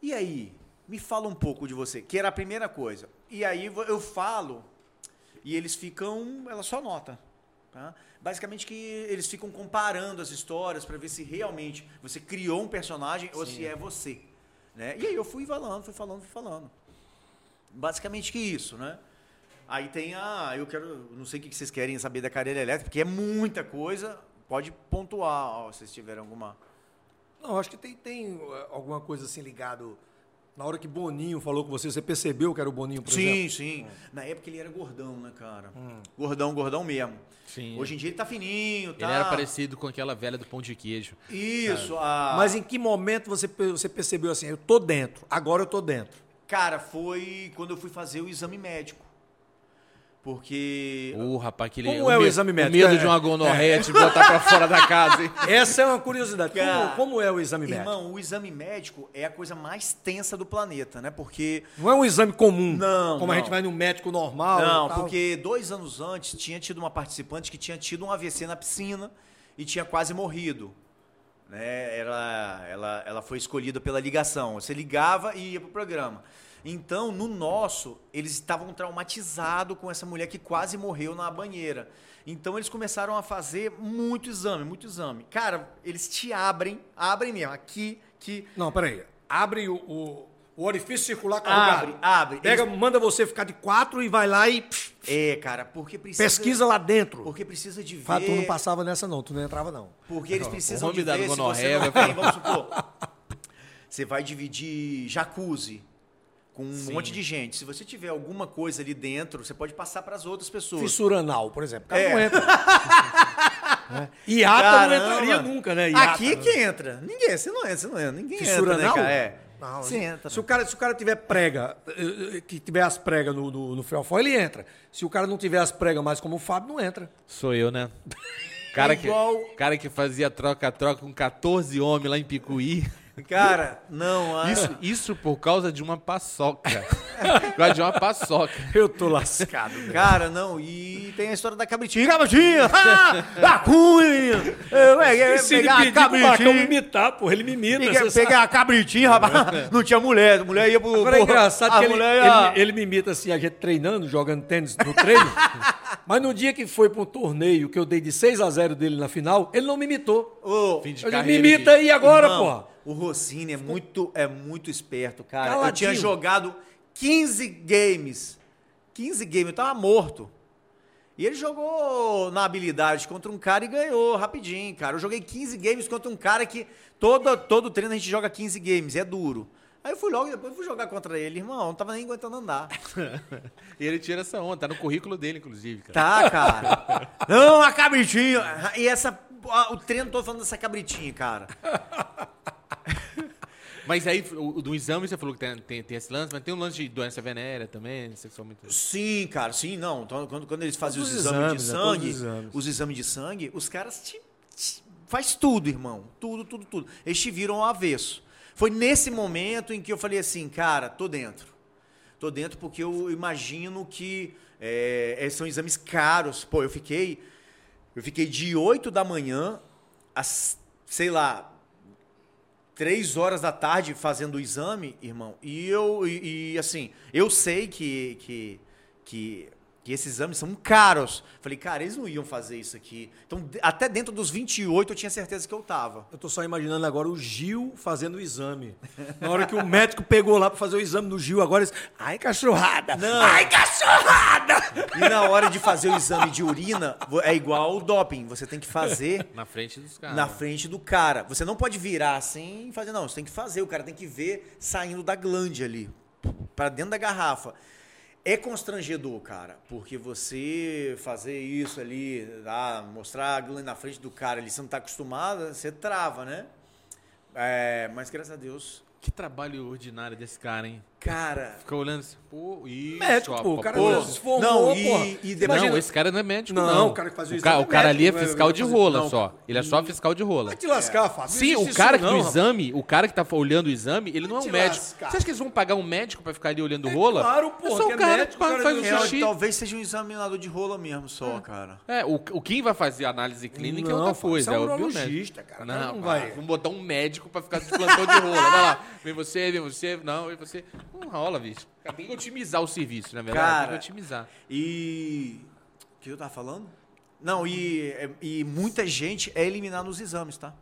E aí, me fala um pouco de você, que era a primeira coisa. E aí eu falo e eles ficam, ela só nota. Tá? Basicamente que eles ficam comparando as histórias para ver se realmente você criou um personagem ou se é você. Né? E aí eu fui falando, fui falando, fui falando. Basicamente que isso, né? Aí tem a. Eu quero. Não sei o que vocês querem saber da cadeira elétrica, porque é muita coisa. Pode pontuar, ó, se vocês tiverem alguma. Não, acho que tem, tem uh, alguma coisa assim ligado Na hora que Boninho falou com você, você percebeu que era o Boninho, por exemplo? Sim, sim. Na época ele era gordão, né, cara? Gordão, gordão mesmo. Sim. Hoje em dia ele tá fininho, tá? Ele era parecido com aquela velha do pão de queijo. Isso, a... Mas em que momento você, você percebeu assim, eu tô dentro, agora eu tô dentro? Cara, foi quando eu fui fazer o exame médico. Porque... Ô, rapaz, aquele. Como é o me- exame médico? O medo É. de uma gonorreia te botar pra fora da casa, hein? [laughs] Essa é uma curiosidade. Como, Cara, como é o exame médico? Irmão, o exame médico é a coisa mais tensa do planeta, né? Porque... Não é um exame comum, Não, como a não. gente vai no médico normal. Não, tal. porque dois anos antes tinha tido uma participante que tinha tido um AVC na piscina e tinha quase morrido. Né? Ela, ela, ela foi escolhida pela ligação. Você ligava e ia pro programa. Então, no nosso, eles estavam traumatizados com essa mulher que quase morreu na banheira. Então, eles começaram a fazer muito exame, muito exame. Cara, eles te abrem, abrem mesmo, aqui, que Não, peraí. Abre o, o, o orifício circular Abre, carregado. abre. Pega, Eles- manda você ficar de quatro e vai lá e É, cara, porque precisa... pesquisa lá dentro. Porque precisa de ver... Fala, tu não passava nessa não, tu não entrava não. Porque eles precisam de ver se você não vai tem, vamos supor, você vai dividir jacuzzi com um monte de gente. Se você tiver alguma coisa ali dentro, você pode passar para as outras pessoas. Fissura anal, por exemplo. O cara É. não entra. [laughs] É. Iata não Caramba. entraria nunca, né? Iata. Aqui que entra. Ninguém, você não entra, você não entra. Ninguém Fissura entra, né, anal? cara? É. Não, você entra. Se o, cara, se o cara tiver prega, eh, eh, que tiver as pregas no, no, no fiofó, ele entra. Se o cara não tiver as pregas mais como o Fábio, não entra. Sou eu, né? Cara, É igual- que, cara que fazia troca-troca com 14 homens lá em Picuí. Cara, não. a- Isso, isso por causa de uma paçoca. por causa de uma paçoca. Eu tô lascado. Cara, não. E tem a história da cabritinha. Cabritinha! Ah, [laughs] da cunha! Eu Se ele pegar a cabritinha. imitar, porra, ele me imita. Peguei a cabritinha, rapaz. Não tinha mulher. A mulher ia pro. Agora é engraçado que ele, mulher ia- ele, ele me imita assim, a gente treinando, jogando tênis no treino. [laughs] mas no dia que foi para um torneio que eu dei de 6 a 0 dele na final, ele não me imitou. Ô, Fim de Eu digo, me imita aí agora, irmão, porra. O Rossini é muito, é muito esperto, cara. Eu Caladinho. tinha jogado 15 games. 15 games, eu tava morto. E ele jogou na habilidade contra um cara e ganhou rapidinho, cara. Eu joguei 15 games contra um cara que todo, todo treino a gente joga 15 games, é duro. Aí eu fui logo, depois fui jogar contra ele, irmão, não tava nem aguentando andar. [laughs] E ele tira essa onda, tá no currículo dele, inclusive, cara. Tá, cara. Não, a cabritinha. E essa, o treino todo falando dessa cabritinha, cara. [laughs] Mas aí, o, do exame, você falou que tem, tem, tem esse lance, mas tem um lance de doença venérea também, sexualmente. Sim, cara, sim, não. Então, quando, quando eles fazem os Todos os exames, exames, de né? Todos sangue, os exames. os exames de sangue, os caras te, te- faz tudo, irmão. Tudo, tudo, tudo. Eles te viram ao avesso. Foi nesse momento em que eu falei assim, cara, tô dentro. Tô dentro porque eu imagino que é, são exames caros. Pô, eu fiquei. Eu fiquei de 8 da manhã às, sei lá, três horas da tarde fazendo o exame, irmão. E eu, e, e, assim, eu sei que, que, que, que esses exames são caros. Falei, cara, eles não iam fazer isso aqui. Então, até dentro dos 28 eu tinha certeza que eu tava. Eu tô só imaginando agora o Gil fazendo o exame. Na hora que o médico pegou lá para fazer o exame no Gil, agora eles. Ai, cachorrada! Não. Ai, cachorrada! E na hora de fazer o exame de urina, é igual o doping. Você tem que fazer [laughs] Na frente dos caras. na frente do cara. Você não pode virar assim e fazer, não. Você tem que fazer. O cara tem que ver saindo da glande ali, para dentro da garrafa. É constrangedor, cara, porque você fazer isso ali, ah, mostrar a glande na frente do cara ali, você não tá acostumado, você trava, né? É, mas graças a Deus, Que trabalho ordinário desse cara, hein? Cara. Fica olhando assim, pô, isso. Médico, pô, o cara pô. se formou, não, e- e depois- imagina- Não, esse cara não é médico, Não, não. o cara que faz o o cara, exame o cara é ali é médico, fiscal de rola não. só. Ele é só fiscal de rola. Vai te lascar, Fábio. Sim, o cara que não, o rapaz. exame, o cara que tá olhando o exame, ele não é um médico. lascar. Você acha que eles vão pagar um médico pra ficar ali olhando rola? claro, pô, É só que o é cara médico, que faz não- o É, xixi. talvez seja um examinador de rola mesmo só, cara. É, o, o quem vai fazer a análise clínica é Não, outra coisa, é é o biomédico. urologista, cara, Não, não vai. vai- Vamos botar um médico pra ficar de plantão de rola. Vai lá, vem você, vem você, não, vem você. Não rola, bicho. Tem que otimizar o serviço, na verdade. Cara, tem que otimizar. E. O que eu tava falando? Não, e, e muita gente é eliminada nos exames, tá?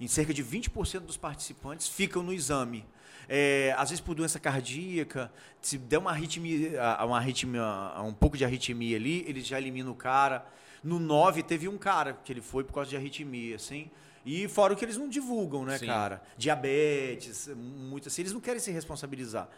em cerca de 20% dos participantes ficam no exame. É, às vezes por doença cardíaca, se der uma arritmia, uma arritmia, um pouco de arritmia ali, eles já eliminam o cara. No 9 teve um cara que ele foi por causa de arritmia, assim. E fora o que eles não divulgam, né, Sim. cara? Diabetes, muito assim, eles não querem se responsabilizar.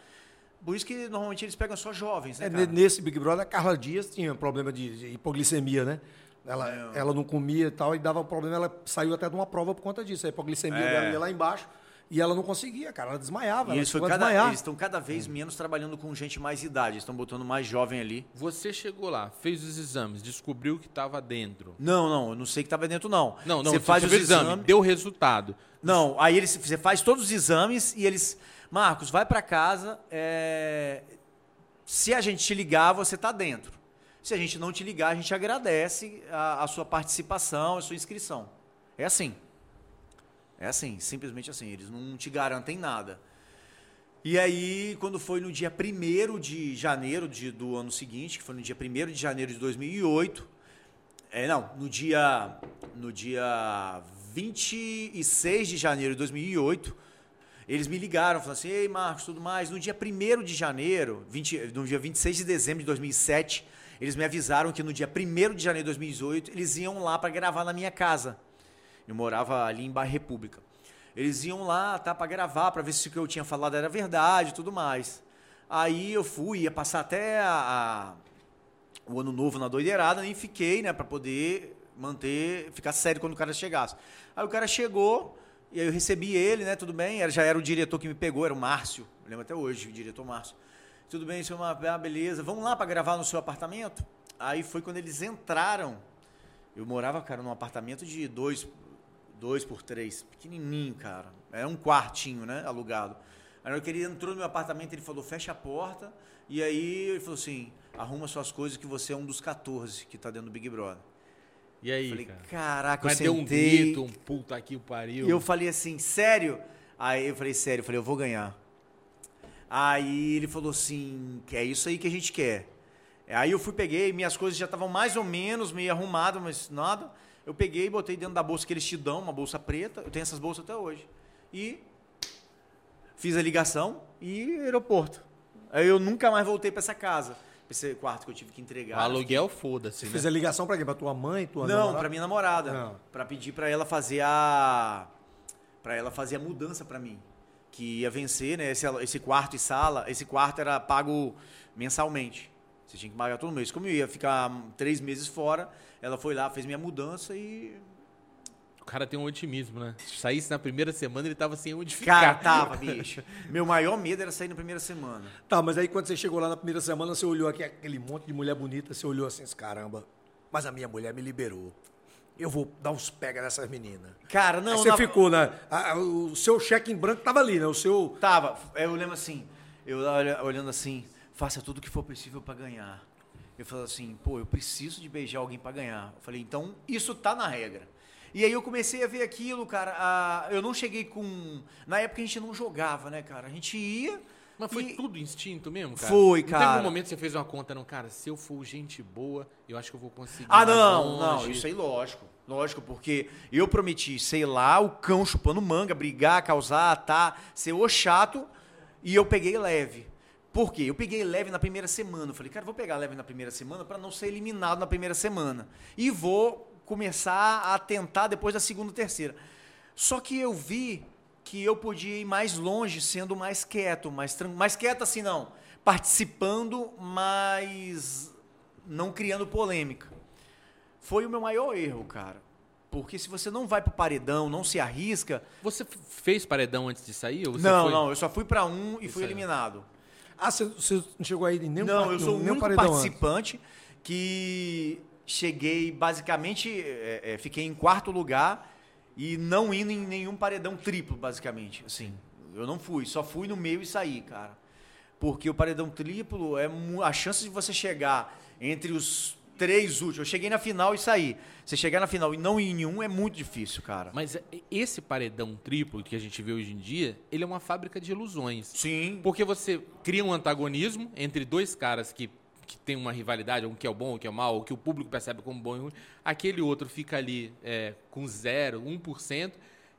Por isso que normalmente eles pegam só jovens, né, É, nesse Big Brother, a Carla Dias tinha problema de, de hipoglicemia, né? Ela, ela não comia e tal, e dava problema, ela saiu até de uma prova por conta disso. A hipoglicemia É. dela ia lá embaixo e ela não conseguia, cara. Ela desmaiava. E ela eles estão cada vez menos trabalhando com gente mais idade, eles estão botando mais jovem ali. Você chegou lá, fez os exames, descobriu que estava dentro. Não, não, eu não sei que estava dentro, não. Não, não, você faz os fez o exame, exames. deu resultado. Não, aí eles, você faz todos os exames e eles. Marcos, vai para casa. é, Se a gente te ligar, você tá dentro. Se a gente não te ligar, a gente agradece a, a sua participação, a sua inscrição. É assim. É assim, simplesmente assim. Eles não te garantem nada. E aí, quando foi no dia 1 de janeiro de- do ano seguinte, que foi no dia 1 de janeiro de 2008, é, não, no dia, no dia 26 de janeiro de 2008, eles me ligaram, falaram assim, ei Marcos, tudo mais. No dia 1 de janeiro, 20, no dia 26 de dezembro de 2007, eles me avisaram que no dia 1 de janeiro de 2018, eles iam lá para gravar na minha casa. Eu morava ali em Bairro República. Eles iam lá, tá, para gravar, para ver se o que eu tinha falado era verdade e tudo mais. Aí eu fui, ia passar até a- a, o ano novo na doideirada, nem fiquei, né, para poder manter, ficar sério quando o cara chegasse. Aí o cara chegou, e aí eu recebi ele, né, tudo bem, já era o diretor que me pegou, era o Márcio, eu lembro até hoje, o diretor Márcio. Tudo bem, senhor, ah, beleza, vamos lá para gravar no seu apartamento? Aí foi quando eles entraram, eu morava, cara, num apartamento de dois, dois por três, pequenininho, cara, era um quartinho, né, alugado. Aí na hora que ele entrou no meu apartamento, ele falou, fecha a porta, e aí ele falou assim, arruma suas coisas que você é um dos 14 que tá dentro do Big Brother. E aí, Falei, cara? caraca, Mas eu deu um sentei. grito, um puta aqui o pariu. E eu falei assim, sério? Aí eu falei, sério, eu falei, eu vou ganhar. Aí ele falou assim, que é isso aí que a gente quer. Aí eu fui, peguei, minhas coisas já estavam mais ou menos meio arrumadas, mas nada. Eu peguei e botei dentro da bolsa que eles te dão, uma bolsa preta. Eu tenho essas bolsas até hoje. E fiz a ligação e aeroporto. Aí eu nunca mais voltei para essa casa, pra esse quarto que eu tive que entregar. O aluguel, foda-se, né? Fiz a ligação pra quê? Pra tua mãe, tua Não, namorada? pra minha namorada. Não. Pra pedir pra ela fazer a. Pra ela fazer a mudança pra mim. Que ia vencer, né? Esse, esse quarto e sala. Esse quarto era pago mensalmente. Você tinha que pagar todo mês. Como eu ia ficar três meses fora, ela foi lá, fez minha mudança e. O cara tem um otimismo, né? Se saísse na primeira semana, ele tava sem onde Cara, ficar. tava, [laughs] bicho. Meu maior medo era sair na primeira semana. Tá, mas aí quando você chegou lá na primeira semana, você olhou aqui, aquele monte de mulher bonita, você olhou assim, caramba, mas a minha mulher me liberou. Eu vou dar uns pega nessas meninas. Cara, não. Aí você na- ficou, né? a- o seu cheque em branco tava ali, né? O seu. Tava. Eu lembro assim, eu olha- olhando assim, faça tudo o que for possível pra ganhar. Eu falei assim, pô, eu preciso de beijar alguém pra ganhar. Eu falei, então isso tá na regra. E aí eu comecei a ver aquilo, cara. a- eu não cheguei com. Na época a gente não jogava, né, cara? A gente ia. Mas foi e- tudo instinto mesmo, cara? Foi, Não cara. teve um momento que você fez uma conta, não, cara, se eu for gente boa, eu acho que eu vou conseguir. Ah, não, não, isso aí lógico. Lógico, porque eu prometi, sei lá, o cão chupando manga, brigar, causar, tá, ser o chato, e eu peguei leve. Por quê? Eu peguei leve na primeira semana. Eu falei, cara, vou pegar leve na primeira semana para não ser eliminado na primeira semana. E vou começar a tentar depois da segunda, terceira. Só que eu vi que eu podia ir mais longe sendo mais quieto, mais tran- mais quieto assim não, participando, mas não criando polêmica. Foi o meu maior erro, cara. Porque se você não vai pro paredão, não se arrisca. Você fez paredão antes de sair? Não, foi... não, eu só fui pra um e Isso fui aí. eliminado. Ah, você, não chegou aí em nenhum não, eu sou o único paredão antes. participante que cheguei basicamente, é, é, fiquei em quarto lugar e não indo em nenhum paredão triplo, basicamente. Assim, eu não fui, só fui no meio e saí, cara. Porque o paredão triplo é a chance de você chegar entre os três últimos. Eu cheguei na final e saí. Você chegar na final e não ir em nenhum é muito difícil, cara. Mas é- esse paredão triplo que a gente vê hoje em dia, ele é uma fábrica de ilusões. Sim. Porque você cria um antagonismo entre dois caras que, que tem uma rivalidade, um que é o bom, um que é o mal, o que o público percebe como bom e ruim. Aquele outro fica ali é, com zero, 1%,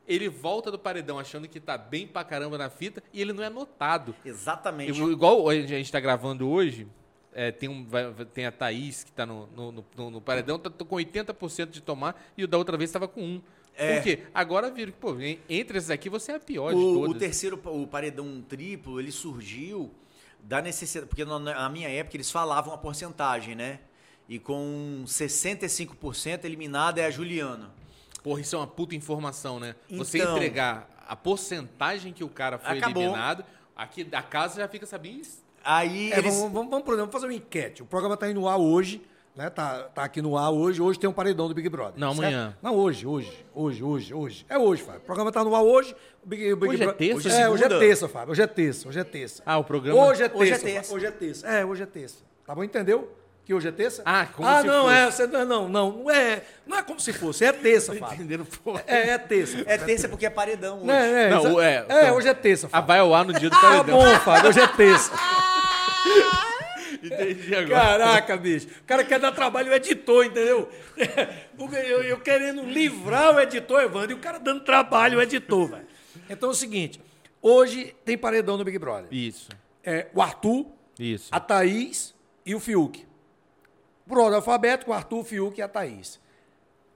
Ele volta do paredão achando que tá bem pra caramba na fita e ele não é notado. Exatamente. Eu- igual a gente tá gravando hoje, é, tem, um, vai- tem a Thaís que tá no, no, no- no paredão, tá com 80% de tomar e o da outra vez tava com 1. É. Por quê? Agora viram que, pô, en- entre esses aqui você é a pior de O, o todas. terceiro, o paredão triplo, ele surgiu da necessidade. Porque na, minha época eles falavam a porcentagem, né? E com 65% eliminada é a Juliana. Porra, isso é uma puta informação, né? Você Então. entregar a porcentagem que o cara foi Acabou. eliminado, aqui da casa já fica sabendo. Aí É, eles. vamos, vamos, vamos, por exemplo, fazer uma enquete. O programa tá indo no ar hoje, né? Tá, tá aqui no ar hoje. Hoje tem um paredão do Big Brother. Não, certo? amanhã. Não, hoje, hoje, hoje, hoje, hoje. É hoje, Fábio. O programa tá no ar hoje. O Big, o Big Hoje é Bro- terça? Hoje é, hoje é terça, Fábio. Hoje é terça, hoje é terça. Ah, o programa- Hoje é terça. Hoje é terça. Hoje é terça. É, hoje é terça. Tá bom? Entendeu? Que hoje é terça? Ah, como ah, se não, fosse. é. Você, não, não, não, não é. Não é como se fosse. É terça, Fábio. Entenderam? É, é terça. É terça porque é paredão hoje. É, é, Não, é, é, então- hoje é terça, Ah, Fábio. vai ao ar no dia do Tá paredão. bom, Fábio. Hoje é terça. [laughs] [laughs] Entendi agora. Caraca, bicho. O cara quer dar trabalho ao editor, entendeu? [laughs] Eu, eu querendo livrar o editor, Evandro, e o cara dando trabalho ao editor, velho. Então é o seguinte: hoje tem paredão no Big Brother. Isso, É, o Arthur, isso. a Thaís e o Fiuk. Por ordem alfabética, o Arthur, o Fiuk e a Thaís.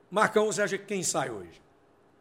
Marcão, você acha que quem sai hoje?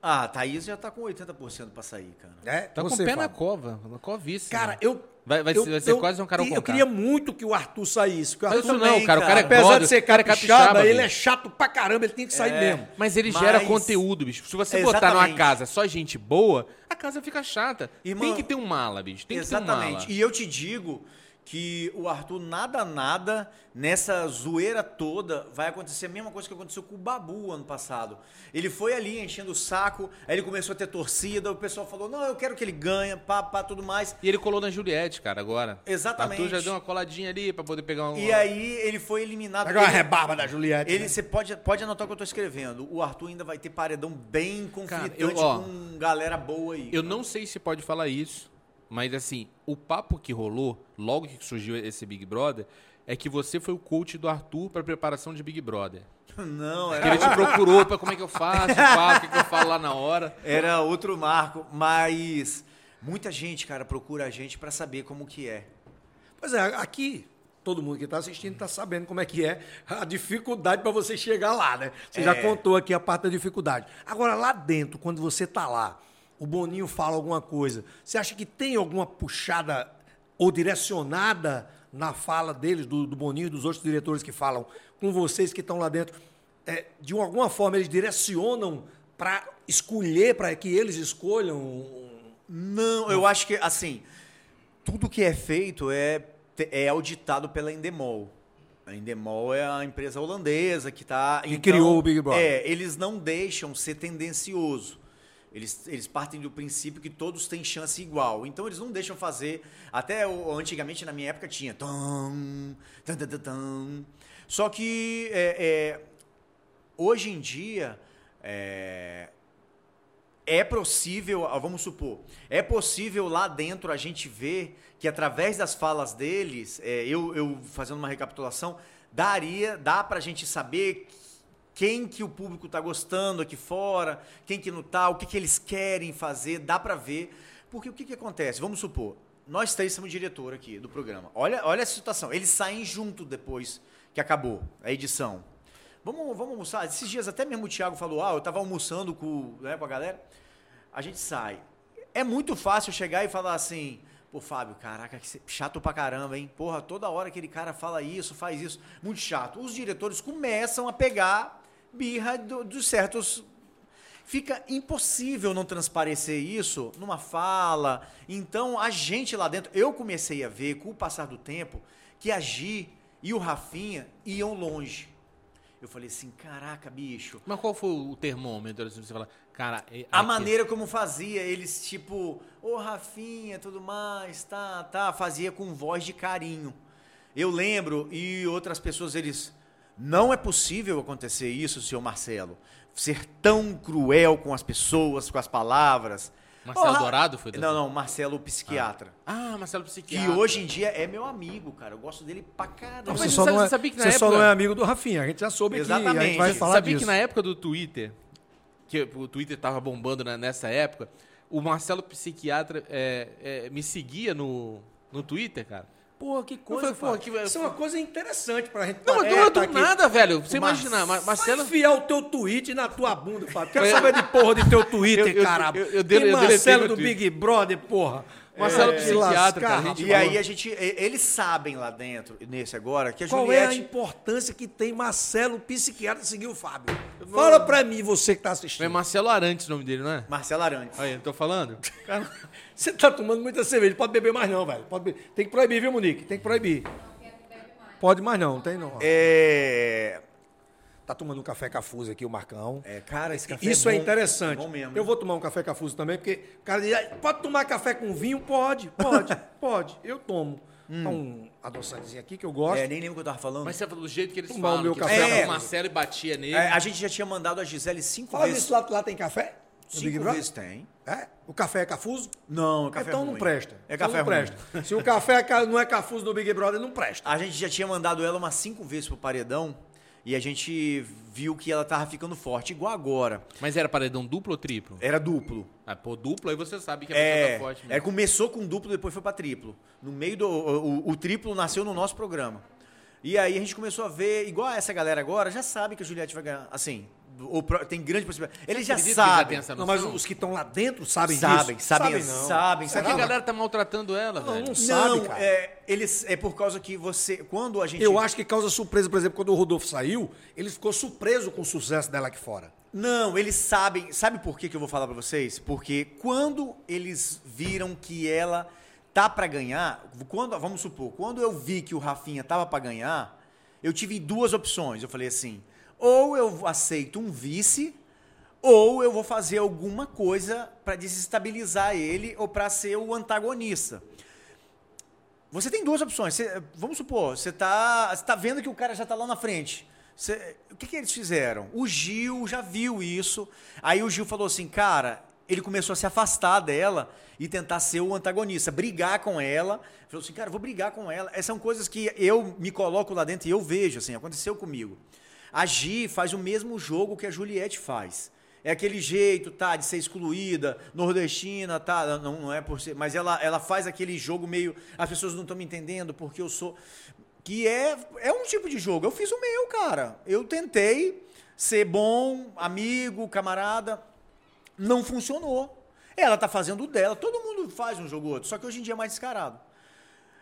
Ah, a Thaís já tá com 80% pra sair, cara. É? Tá com Você, o pé na cova, na covíssima. Cara, eu. Vai- vai eu- ser- vai ser eu- quase um Carol Eu queria muito que o Arthur saísse. o Mas Arthur isso também, não, cara, o cara é cara. Apesar brother, de ser cara é capixaba, ele é bicho. chato pra caramba, ele tem que sair mesmo. Mas ele Mas- gera conteúdo, bicho. Se você botar numa Exatamente. casa só gente boa, a casa fica chata. Irmão, tem que ter um mala, bicho. Tem que ter um Exatamente. mala. E eu te digo que o Arthur, nada, nada, nessa zoeira toda, vai acontecer a mesma coisa que aconteceu com o Babu ano passado. Ele foi ali enchendo o saco, aí ele começou a ter torcida, o pessoal falou, não, eu quero que ele ganhe, pá, pá, tudo mais. E ele colou na Juliette, cara, agora. Exatamente. O Arthur já deu uma coladinha ali pra poder pegar um. E aí ele foi eliminado. Pega uma rebarba da Juliette. Ele, né? você pode, pode anotar o que eu tô escrevendo. O Arthur ainda vai ter paredão bem Cara, conflitante eu- ó, com galera boa aí. Eu não sei se pode falar isso, mas assim, o papo que rolou, logo que surgiu esse Big Brother, é que você foi o coach do Arthur pra preparação de Big Brother. [laughs] Não, Que era, ele te [laughs] procurou pra como é que eu faço, o que, que eu falo lá na hora. era outro marco, mas muita gente, cara, procura a gente pra saber como que é. Pois é, aqui, todo mundo que está assistindo está sabendo como é que é a dificuldade para você chegar lá, né? Você já É. contou aqui a parte da dificuldade. Agora, lá dentro, quando você está lá, o Boninho fala alguma coisa, você acha que tem alguma puxada ou direcionada na fala deles, do, do Boninho e dos outros diretores que falam com vocês que estão lá dentro? É, de alguma forma, eles direcionam para escolher, para que eles escolham Não, eu acho que, assim, tudo que é feito é, é auditado pela Endemol. A Endemol é a empresa holandesa que está... Que criou o Big Brother. É, eles não deixam ser tendencioso. Eles, eles partem do princípio que todos têm chance igual. Então eles não deixam fazer. Até antigamente, na minha época, tinha. Só que é, é, hoje em dia. É, é possível, vamos supor, é possível lá dentro a gente ver que através das falas deles, é, eu, eu fazendo uma recapitulação, daria, dá pra gente saber quem que o público tá gostando aqui fora, quem que não tá, o que que eles querem fazer, dá pra ver. Porque o que que acontece? Vamos supor, nós três somos diretor aqui do programa. Olha, olha a situação, eles saem junto depois que acabou a edição. Vamos, vamos almoçar. Esses dias até mesmo o Thiago falou, ah, eu tava almoçando com, né, com a galera. A gente sai. É muito fácil chegar e falar assim, pô, Fábio, caraca, que chato pra caramba, hein? Porra, toda hora aquele cara fala isso, faz isso. Muito chato. Os diretores começam a pegar birra do- dos certos fica impossível não transparecer isso numa fala. Então, a gente lá dentro, eu comecei a ver, com o passar do tempo, que a Gi e o Rafinha iam longe. Eu falei assim, caraca, bicho. Mas qual foi o termômetro? Assim, você fala, cara. é- A aqui- maneira como fazia, eles tipo, ô Rafinha, tudo mais, tá, tá, fazia com voz de carinho. Eu lembro, e outras pessoas, eles. Não é possível acontecer isso, senhor Marcelo. Ser tão cruel com as pessoas, com as palavras. Marcelo Ô, Ra- Dourado foi? Não, não, Marcelo, psiquiatra. Ah, Marcelo Que Psiquiatra. hoje em dia é meu amigo, cara. Eu gosto dele pra caramba. Mas Você, você só, sabe- não é, sabia que na você só época- não é amigo do Rafinha. A gente já soube que a gente Exatamente. vai Você falar Sabia disso. que na época do Twitter, que o Twitter tava bombando né, nessa época, o Marcelo Psiquiatra é, é, me seguia no, no Twitter, cara. Pô, que coisa, falei, Fábio. que- Isso é uma coisa interessante pra gente Não, é, não, tá do aqui. nada, velho. Você O Mar- imagina, Ma- Vai Marcelo... enfiar o teu tweet na tua bunda, Fábio. Quero Eu- saber de porra de teu [laughs] Twitter, Eu- eu- caralho. eu- eu eu deletei Marcelo do. Big Brother, porra. Marcelo É, psiquiatra, cara, E rapaz. aí a gente. Eles sabem lá dentro, nesse agora, que a Qual é a Juliette. importância que tem Marcelo Psiquiatra seguir o Fábio? Fala pra mim, você que tá É assistindo. Marcelo Arantes o nome dele, não é? Marcelo Arantes. Aí, eu tô falando? Cara, [laughs] Você tá tomando muita cerveja, pode beber mais não, velho. Pode be- Tem que proibir, viu, Monique? Tem que proibir. Pode mais não, tem não. É. Tá tomando um café cafuso aqui, o Marcão. É, cara, esse café Isso é, bom. interessante. Bom mesmo. Eu vou tomar um café cafuso também, porque o cara diz, "Ah, pode tomar café com vinho? Pode, pode, [laughs] pode. Eu tomo. Então, um adoçantezinho aqui que eu gosto. É, nem lembro o que eu tava falando. mas você falou do jeito que eles Tomar o falam, meu que café. É. o Marcelo e batia nele. É, a gente já tinha mandado a Gisele cinco Fala vezes. disso, lá, lá tem café? No Big Cinco Brother? vezes tem. É? O café é cafuso? Não, o café então é não presta. É Então café não ruim. presta. Se o café é não é cafuso no Big Brother, não presta. A gente já tinha mandado ela umas cinco vezes pro paredão e a gente viu que ela tava ficando forte, igual agora. Mas era paredão duplo ou triplo? Era duplo. Ah, pô, duplo aí você sabe que a pessoa É, tá forte. é, mesmo. começou com duplo, depois foi pra triplo. No meio do. O, o- o triplo nasceu no nosso programa. E aí a gente começou a ver, igual essa galera agora, já sabe que a Juliette vai ganhar. Assim, o pro- tem grande possibilidade. Eles já sabem. Não, mas os que estão lá dentro sabem, Sabem, disso? sabem, não. sabem, Será que sabem. a galera tá maltratando ela, Não, velho? não sabe, Não, cara. é, eles, é por causa que você. Quando a gente. Eu acho que causa surpresa, por exemplo, quando o Rodolfo saiu, ele ficou surpreso com o sucesso dela aqui fora. Não, eles sabem. Sabe por que, que eu vou falar pra vocês? Porque quando eles viram que ela tá pra ganhar, quando, vamos supor, quando eu vi que o Rafinha tava pra ganhar, eu tive duas opções. Eu falei assim: ou eu aceito um vice, ou eu vou fazer alguma coisa pra desestabilizar ele ou pra ser o antagonista. Você tem duas opções. Você- vamos supor, você tá, você tá vendo que o cara já tá lá na frente. Você- o que, que eles fizeram? O Gil já viu isso. Aí o Gil falou assim, cara, ele começou a se afastar dela e tentar ser o antagonista, brigar com ela. Falou assim, cara, vou brigar com ela. Essas são coisas que eu me coloco lá dentro e eu vejo, assim, aconteceu comigo. A Gi faz o mesmo jogo que a Juliette faz. É aquele jeito, tá, de ser excluída, nordestina, tá, não, não é por ser, mas ela, ela faz aquele jogo meio, as pessoas não estão me entendendo porque eu sou, que é, é um tipo de jogo. Eu fiz o meu, cara. Eu tentei ser bom, amigo, camarada, não funcionou. Ela tá fazendo o dela, todo mundo faz um jogo ou outro, só que hoje em dia é mais descarado.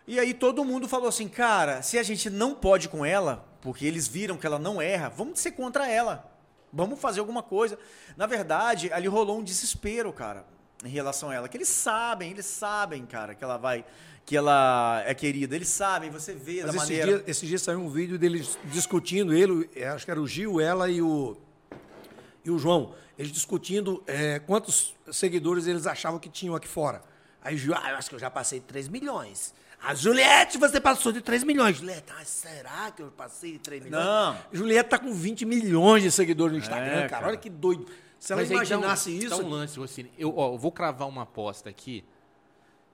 E aí todo mundo falou assim, cara, se a gente não pode com ela, porque eles viram que ela não erra, vamos ser contra ela. Vamos fazer alguma coisa. Na verdade, ali rolou um desespero, cara, em relação a ela. Que eles sabem, eles sabem, cara, que ela vai. Que ela é querida. Eles sabem, você vê Mas da esses maneira. dias, esses dias saiu um vídeo deles discutindo, ele, é, acho que era o Gil, ela e o, e o João, eles discutindo é, quantos seguidores eles achavam que tinham aqui fora. Aí o Gil, ah, eu acho que eu já passei de 3 milhões. A Juliette, você passou de 3 milhões. Juliette, ah, será que eu passei de 3 milhões? Não. Juliette tá com 20 milhões de seguidores no Instagram, É, cara. cara. Olha que doido. Se ela Mas aí imaginasse dá isso. um lance, Rossini. Eu, ó, eu vou cravar uma aposta aqui,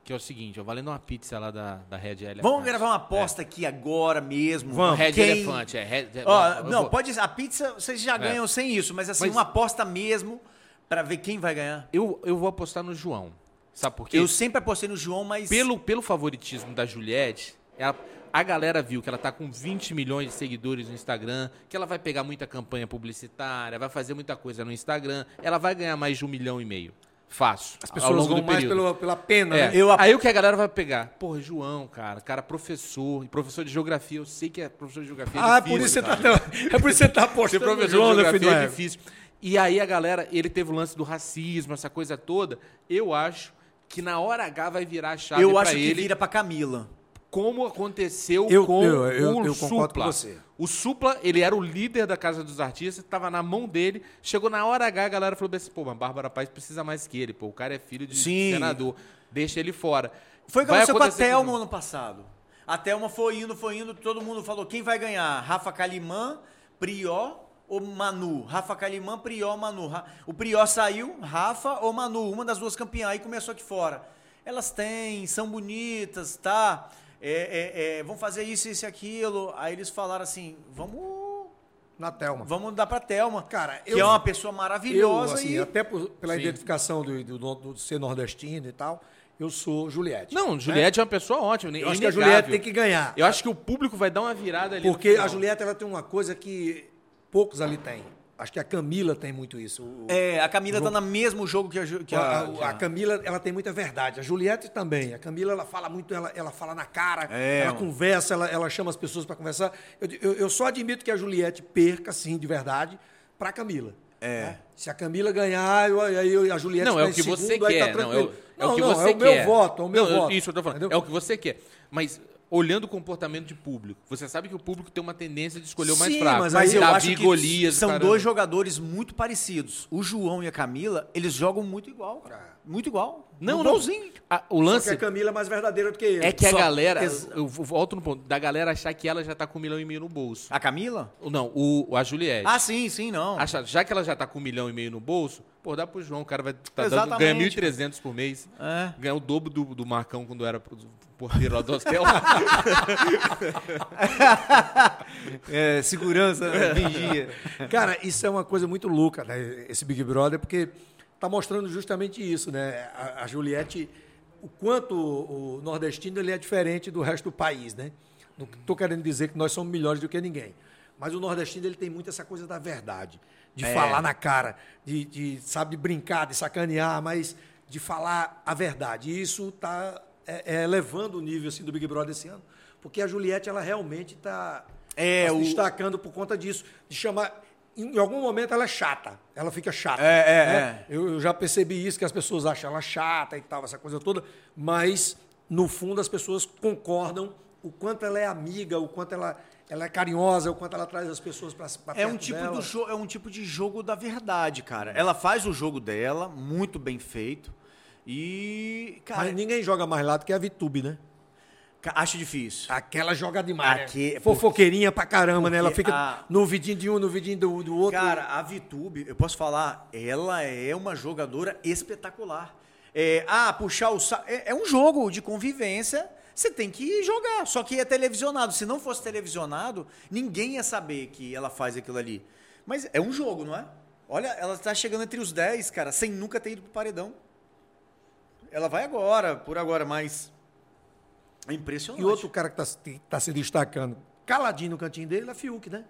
que é o seguinte, ó, valendo uma pizza lá da, da Red Elephant. Vamos gravar uma aposta aqui agora mesmo. Vamos. Red Quem- Elefante, é. Red, Ó, eu não, vou- pode. A pizza vocês já ganham sem isso, mas assim, Mas- uma aposta mesmo pra ver quem vai ganhar. Eu, eu vou apostar no João. Sabe por quê? Eu sempre apostei no João, mas. Pelo, pelo favoritismo da Juliette, ela- a galera viu que ela tá com 20 milhões de seguidores no Instagram, que ela vai pegar muita campanha publicitária, vai fazer muita coisa no Instagram, ela vai ganhar mais de um milhão e meio. Fácil. As ao pessoas longo vão do mais período. pela, pela pena, É, né? Eu ap- Aí o que a galera vai pegar? Porra, João, cara, cara professor, e professor de geografia, eu sei que é professor de geografia. Ah, é difícil, por isso você tá, [laughs] é por isso que você tá apostando professor João, de né, filho geografia é difícil. E aí a galera, ele teve o lance do racismo, essa coisa toda. Eu acho que na hora H vai virar a chave eu acho que ele, vira pra Camila. como aconteceu Eu- com eu- eu- o eu Supla. com você. O Supla, ele era o líder da Casa dos Artistas, estava na mão dele. Chegou na hora H, a galera falou assim, pô, mas Bárbara Paz precisa mais que ele. Pô, o cara é filho de Sim. senador. Deixa ele fora. Foi o que aconteceu com a Thelma João. ano passado. A Thelma foi indo, foi indo, todo mundo falou quem vai ganhar? Rafa Kalimã, Prió ou Manu? Rafa Kalimã, Prió, Manu. O Prió saiu, Rafa ou Manu, uma das duas campeãs, aí começou aqui fora. Elas têm, são bonitas, tá? É, é, é, vão fazer isso, isso e aquilo. Aí eles falaram assim, vamos, Na Thelma. Vamos dar pra Thelma. Cara, que eu- é uma pessoa Eu, maravilhosa assim, e até por- pela Sim. identificação do, do, do- do ser nordestino e tal, eu sou Juliette. Não, Juliette é uma pessoa ótima. Eu acho que a inegável. Juliette tem que ganhar. Eu acho que o público vai dar uma virada ali. no Porque a Juliette ela tem uma coisa que poucos ali têm. Acho que a Camila tem muito isso. O- É, a Camila tá no mesmo jogo que a, que a, a, a- Camila, ela tem muita verdade. A Juliette também. A Camila, ela fala muito, ela, ela fala na cara, É, ela mano. conversa, ela, ela chama as pessoas para conversar. Eu, eu, eu só admito que a Juliette perca, sim, de verdade, para a Camila. É. né? Se a Camila ganhar, eu, aí eu- a Juliette Não, é tá o que em você segundo, aí quer. tá não, é o, tranquilo. é o que Não, não, você é o quer. meu voto, é o meu Não, eu- voto. Isso eu tô falando. Entendeu? É o que você quer. Mas olhando o comportamento de público, você sabe que o público tem uma tendência de escolher o mais Sim, fraco. mas Mas eu Davi, acho que Golias, são caramba. dois jogadores muito parecidos. O João e a Camila, eles jogam muito igual, cara. Muito igual. Não, não. Ah, o Só que lance a Camila é mais verdadeira do que ele. é que a Só- galera, Ex- eu volto no ponto, da galera achar que ela já tá com um milhão e meio no bolso. A Camila? Não, o, a Juliette. Ah, sim, sim, não. Acha- já que ela já tá com um milhão e meio no bolso, pô, dá pro João, o cara vai tá dando, ganha 1.300 por mês. É. Ganha o dobro do, do Marcão quando era pro- porteiro lá do hostel. [laughs] É, segurança, né? vigia. Cara, isso é uma coisa muito louca, né, esse Big Brother, porque tá mostrando justamente isso, né? A, a Juliette, o quanto o, nordestino ele é diferente do resto do país, né? Não estou querendo dizer que nós somos melhores do que ninguém, mas o nordestino ele tem muito essa coisa da verdade, de É. falar na cara, de, de, sabe, de brincar, de sacanear, mas de falar a verdade. E isso tá é, é, elevando o nível assim do Big Brother esse ano, porque a Juliette ela realmente está É, se o- destacando por conta disso, de chamar. Em algum momento ela é chata, ela fica chata. É, é, né? Eu, eu já percebi isso, que as pessoas acham ela chata e tal, essa coisa toda, mas no fundo as pessoas concordam o quanto ela é amiga, o quanto ela, ela é carinhosa, o quanto ela traz as pessoas para É um, tipo do jo- é um tipo de jogo da verdade, cara. Ela faz o jogo dela, muito bem feito. E, cara, Mas ninguém joga mais lá do que a Vitube, né? acho difícil. Aquela joga demais. Aqui- né? Fofoqueirinha pra caramba, né? Ela fica a- no vidinho de um, no vidinho do, do outro. Cara, a Vitube, eu posso falar, ela é uma jogadora espetacular. É, ah, puxar o sa... é, é um jogo de convivência, você tem que jogar. Só que é televisionado. Se não fosse televisionado, ninguém ia saber que ela faz aquilo ali. Mas é um jogo, não é? Olha, ela tá chegando entre os 10, cara, sem nunca ter ido pro paredão. Ela vai agora, por agora, mas. É impressionante. E outro cara que está tá se destacando, caladinho no cantinho dele, é Fiuk, né?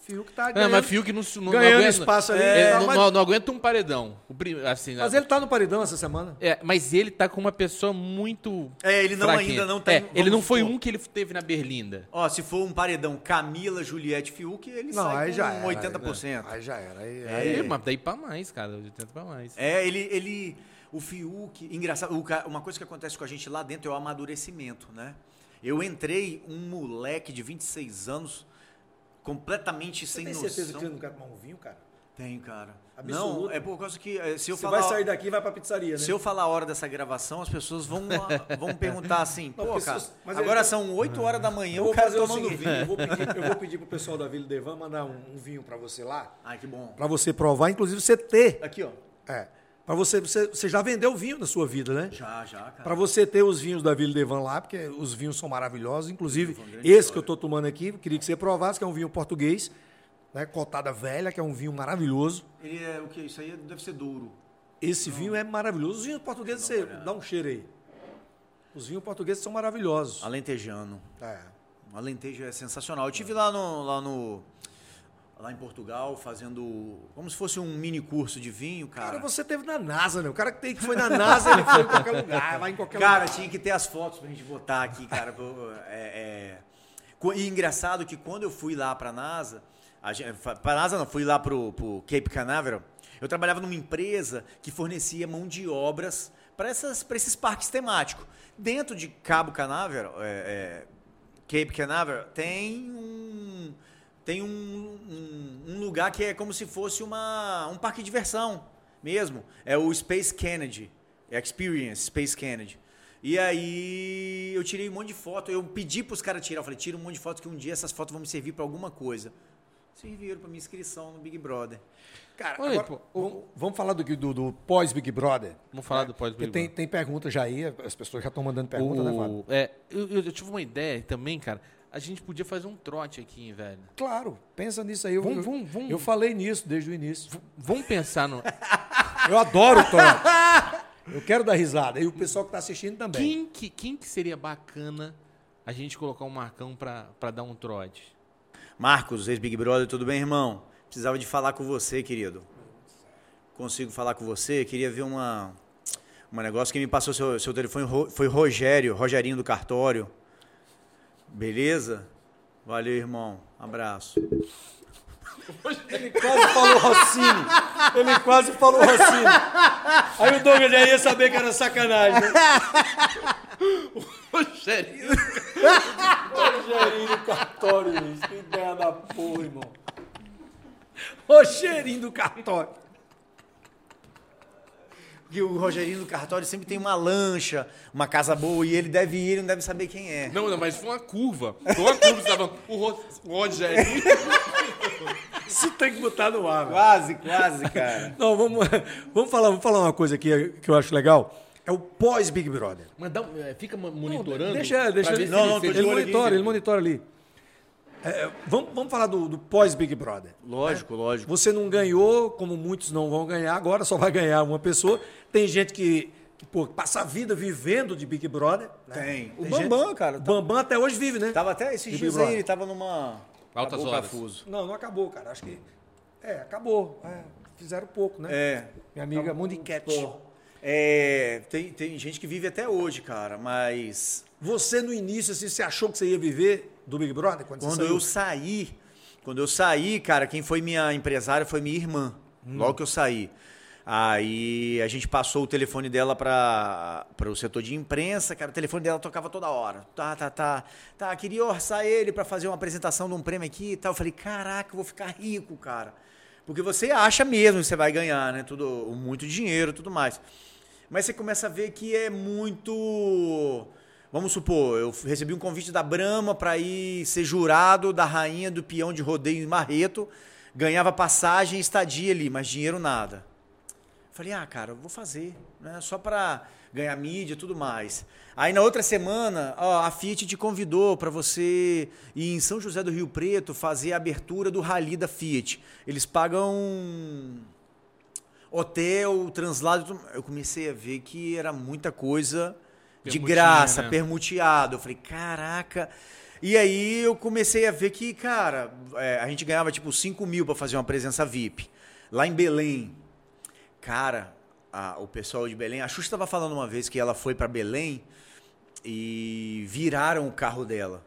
Fiuk tá Não, ganhando, mas Fiuk não, não, ganhando não aguenta, espaço ali. é, tá, não, mas, não- não aguenta um paredão. O prim- assim, mas ele tá no paredão essa semana. é, mas ele tá com uma pessoa muito. É, ele não fraquinha. ainda não tem- É, ele não foi um que ele teve na Berlinda. Ó, se for um paredão Camila, Juliette, Fiuk, ele Não, sai aí com já era. 80%. Aí já era. Aí, É. aí- É, mas daí pra mais, cara. De tanto pra mais. É, ele, ele. O Fiuk. Engraçado, uma coisa que acontece com a gente lá dentro é o amadurecimento, né? Eu entrei um moleque de 26 anos, completamente Você sem tem noção. certeza que você não quer tomar um vinho, cara? Tenho, cara. Absoluto. Não, é por causa que eh, se eu Você falar. vai sair daqui e vai pra pizzaria, né? Se eu falar a hora dessa gravação, as pessoas vão, [laughs] vão perguntar assim, Não, pô, porque cara, agora ele- são 8 horas da manhã, Eu o vou cara fazer o tomando seguinte, vinho. eu vou, pedir, eu vou pedir pro pessoal da Vila Devan mandar um, um vinho pra você lá, Ai, que bom. pra você provar, inclusive você ter. Aqui, ó. É, pra você, você, você já vendeu vinho na sua vida, né? Já, já, cara. Para você ter os vinhos da Vila Devan lá, porque os vinhos são maravilhosos. Inclusive, esse história. que eu estou tomando aqui, queria que você provasse, que é um vinho português, né? Cotada velha, que é um vinho maravilhoso. Ele é o que? Isso aí deve ser douro. Esse vinho é maravilhoso. Os vinhos portugueses, você dá um cheiro aí. Os vinhos portugueses são maravilhosos. Alentejano. É. Alentejo é sensacional. Eu tive lá no, lá no lá em Portugal fazendo como se fosse um mini curso de vinho, cara. Cara, você teve na NASA, né? O cara que foi na NASA, ele foi em qualquer lugar, vai em qualquer Cara, lugar. tinha que ter as fotos pra gente botar aqui, cara. é, é. E engraçado que quando eu fui lá pra NASA, a gente, pra NASA não, fui lá pro, pro Cape Canaveral, eu trabalhava numa empresa que fornecia mão de obras para esses parques temáticos. Dentro de Cabo Canaveral, é, é, Cape Canaveral, tem um tem um, um- um lugar que é como se fosse uma, um parque de diversão mesmo. É o Space Kennedy. É Experience Space Kennedy. E aí eu tirei um monte de foto. Eu pedi pros caras tirar. Eu falei, tira um monte de foto que um dia essas fotos vão me servir para alguma coisa. Serviram para minha inscrição no Big Brother. Cara, Olha agora, pô, vamos, vamos falar do, do, do pós-Big Brother. Vamos falar do Porque pós-Big tem, Brother. tem pergunta já aí, as pessoas já estão mandando pergunta, né, Fábio? O- é, eu, eu- eu tive uma ideia também, cara. A gente podia fazer um trote aqui, hein, velho. Claro, pensa nisso aí. Eu, Vamos, eu- vamos, vamos. eu falei nisso desde o início. Vamos pensar no. [laughs] Eu adoro o trote. Eu quero dar risada. E o pessoal que está assistindo também. Quem que, quem que seria bacana a gente colocar um Marcão pra, pra dar um trote? Marcos, ex-Big Brother, tudo bem, irmão? Precisava de falar com você, querido. Consigo falar com você? Queria ver uma, um negócio que me passou seu, seu telefone. Foi Rogério, Rogerinho do cartório. Beleza? Valeu, irmão. Abraço. Ele quase falou Rossini. Ele quase falou Rossini. Aí o Douglas já ia saber que era sacanagem. Né? Rogério. Rogerinho do cartório, isso. Que ideia da porra, irmão. Rogerinho do cartório. Que o Rogerinho do cartório sempre tem uma lancha, uma casa boa, e ele deve ir, ele não deve saber quem é. Não, não, mas foi uma curva. Foi uma curva, você tava. O, Ro- o Rogério. [laughs] Isso tem que botar no ar, velho. Quase, quase, cara. [laughs] Não, vamos, vamos, falar, vamos falar uma coisa aqui que eu acho legal. É o pós-Big Brother. Mas dá, é, fica mo- monitorando. Deixa, deixa ele. se Não, ele não, ele aqui, monitora, ele monitora ali. É, vamos, vamos falar do, do pós-Big Brother. Lógico, lógico. Você não ganhou, como muitos não vão ganhar, agora só vai ganhar uma pessoa. Tem gente que, que pô, passa a vida vivendo de Big Brother. né? Tem. O Tem Bambam, gente- cara. O Bambam até hoje vive, né? Tava até esses dias aí, ele tava numa. Altas Acabou horas. Cafuso. Não, não acabou, cara. Acho que. É, acabou. É, fizeram pouco, né? É. Minha amiga Mundi Cat. É, tem, tem gente que vive até hoje, cara, mas Você no início, assim, você achou que você ia viver do Big Brother? Quando, quando eu saí, quando eu saí, cara, quem foi minha empresária foi minha irmã. Logo que eu saí. Aí a gente passou o telefone dela para o setor de imprensa, cara, o telefone dela tocava toda hora. Tá, tá, tá. Tá, queria orçar ele para fazer uma apresentação de um prêmio aqui e tal. Eu falei, caraca, eu vou ficar rico, cara. Porque você acha mesmo que você vai ganhar, né? Tudo, muito dinheiro, tudo mais. Mas você começa a ver que é muito. Vamos supor, eu recebi um convite da Brahma para ir ser jurado da rainha do peão de rodeio em Marreto. Ganhava passagem e estadia ali, mas dinheiro nada. Falei, ah, cara, vou fazer, né? Só para ganhar mídia e tudo mais. Aí na outra semana, ó, a Fiat te convidou para você ir em São José do Rio Preto fazer a abertura do Rally da Fiat. Eles pagam hotel, translado. Eu comecei a ver que era muita coisa de graça, né? permuteado. Eu falei, caraca. E aí eu comecei a ver que, cara, é, a gente ganhava tipo 5 mil para fazer uma presença VIP. Lá em Belém, Cara, a- o pessoal de Belém, a Xuxa estava falando uma vez que ela foi para Belém e viraram o carro dela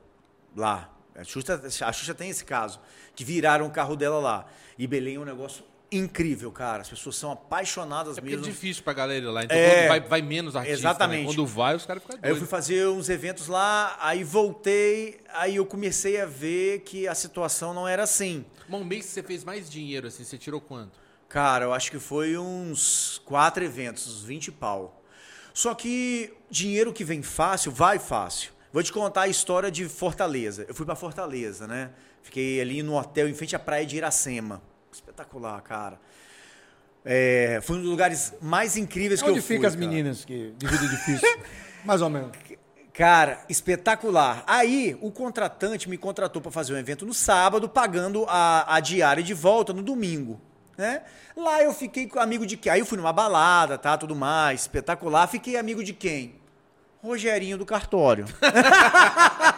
lá. A Xuxa, a Xuxa tem esse caso, que viraram o carro dela lá. E Belém é um negócio incrível, cara. As pessoas são apaixonadas É é mesmo. difícil pra galera ir lá. Então É. quando vai, vai menos artista. Exatamente. Né? Quando vai, os caras ficam Aí eu fui doidos. fazer uns eventos lá, aí voltei, aí eu comecei a ver que a situação não era assim. Mas um mês que você fez mais dinheiro, assim, você tirou quanto? Cara, eu acho que foi uns quatro eventos, uns 20 pau. Só que dinheiro que vem fácil, vai fácil. Vou te contar a história de Fortaleza. Eu fui pra Fortaleza, né? Fiquei ali no hotel em frente à praia de Iracema. Espetacular, cara. É, foi um dos lugares mais incríveis que Onde eu fui. fica as cara. meninas que de vida difícil? [laughs] Mais ou menos. Cara, espetacular. Aí o contratante me contratou para fazer um evento no sábado, pagando a, a diária de volta no domingo. Né? Lá eu fiquei amigo de quem? Aí eu fui numa balada, tá, tudo mais, espetacular. Fiquei amigo de quem? Rogerinho do cartório. [laughs]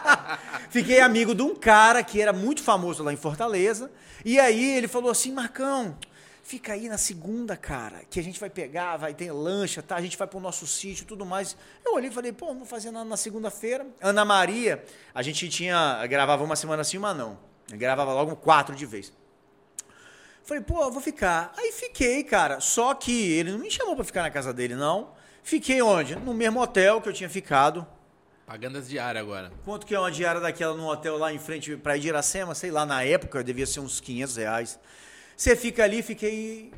Fiquei amigo de um cara que era muito famoso lá em Fortaleza. E aí ele falou assim: Marcão, fica aí na segunda, cara, que a gente vai pegar, vai ter lancha, tá? A gente vai pro nosso sítio tudo mais. Eu olhei e falei: pô, vou fazer na, na segunda-feira. Ana Maria, a gente tinha. gravava uma semana assim, uma não. Eu gravava logo quatro de vez. Falei, pô, vou ficar. Aí fiquei, cara. Só que ele não me chamou pra ficar na casa dele, não. Fiquei onde? No mesmo hotel que eu tinha ficado. Pagando as diárias agora. Quanto que é uma diária daquela num hotel lá em frente de Iracema? Sei lá, na época devia ser uns 500 reais. Você fica ali, fiquei.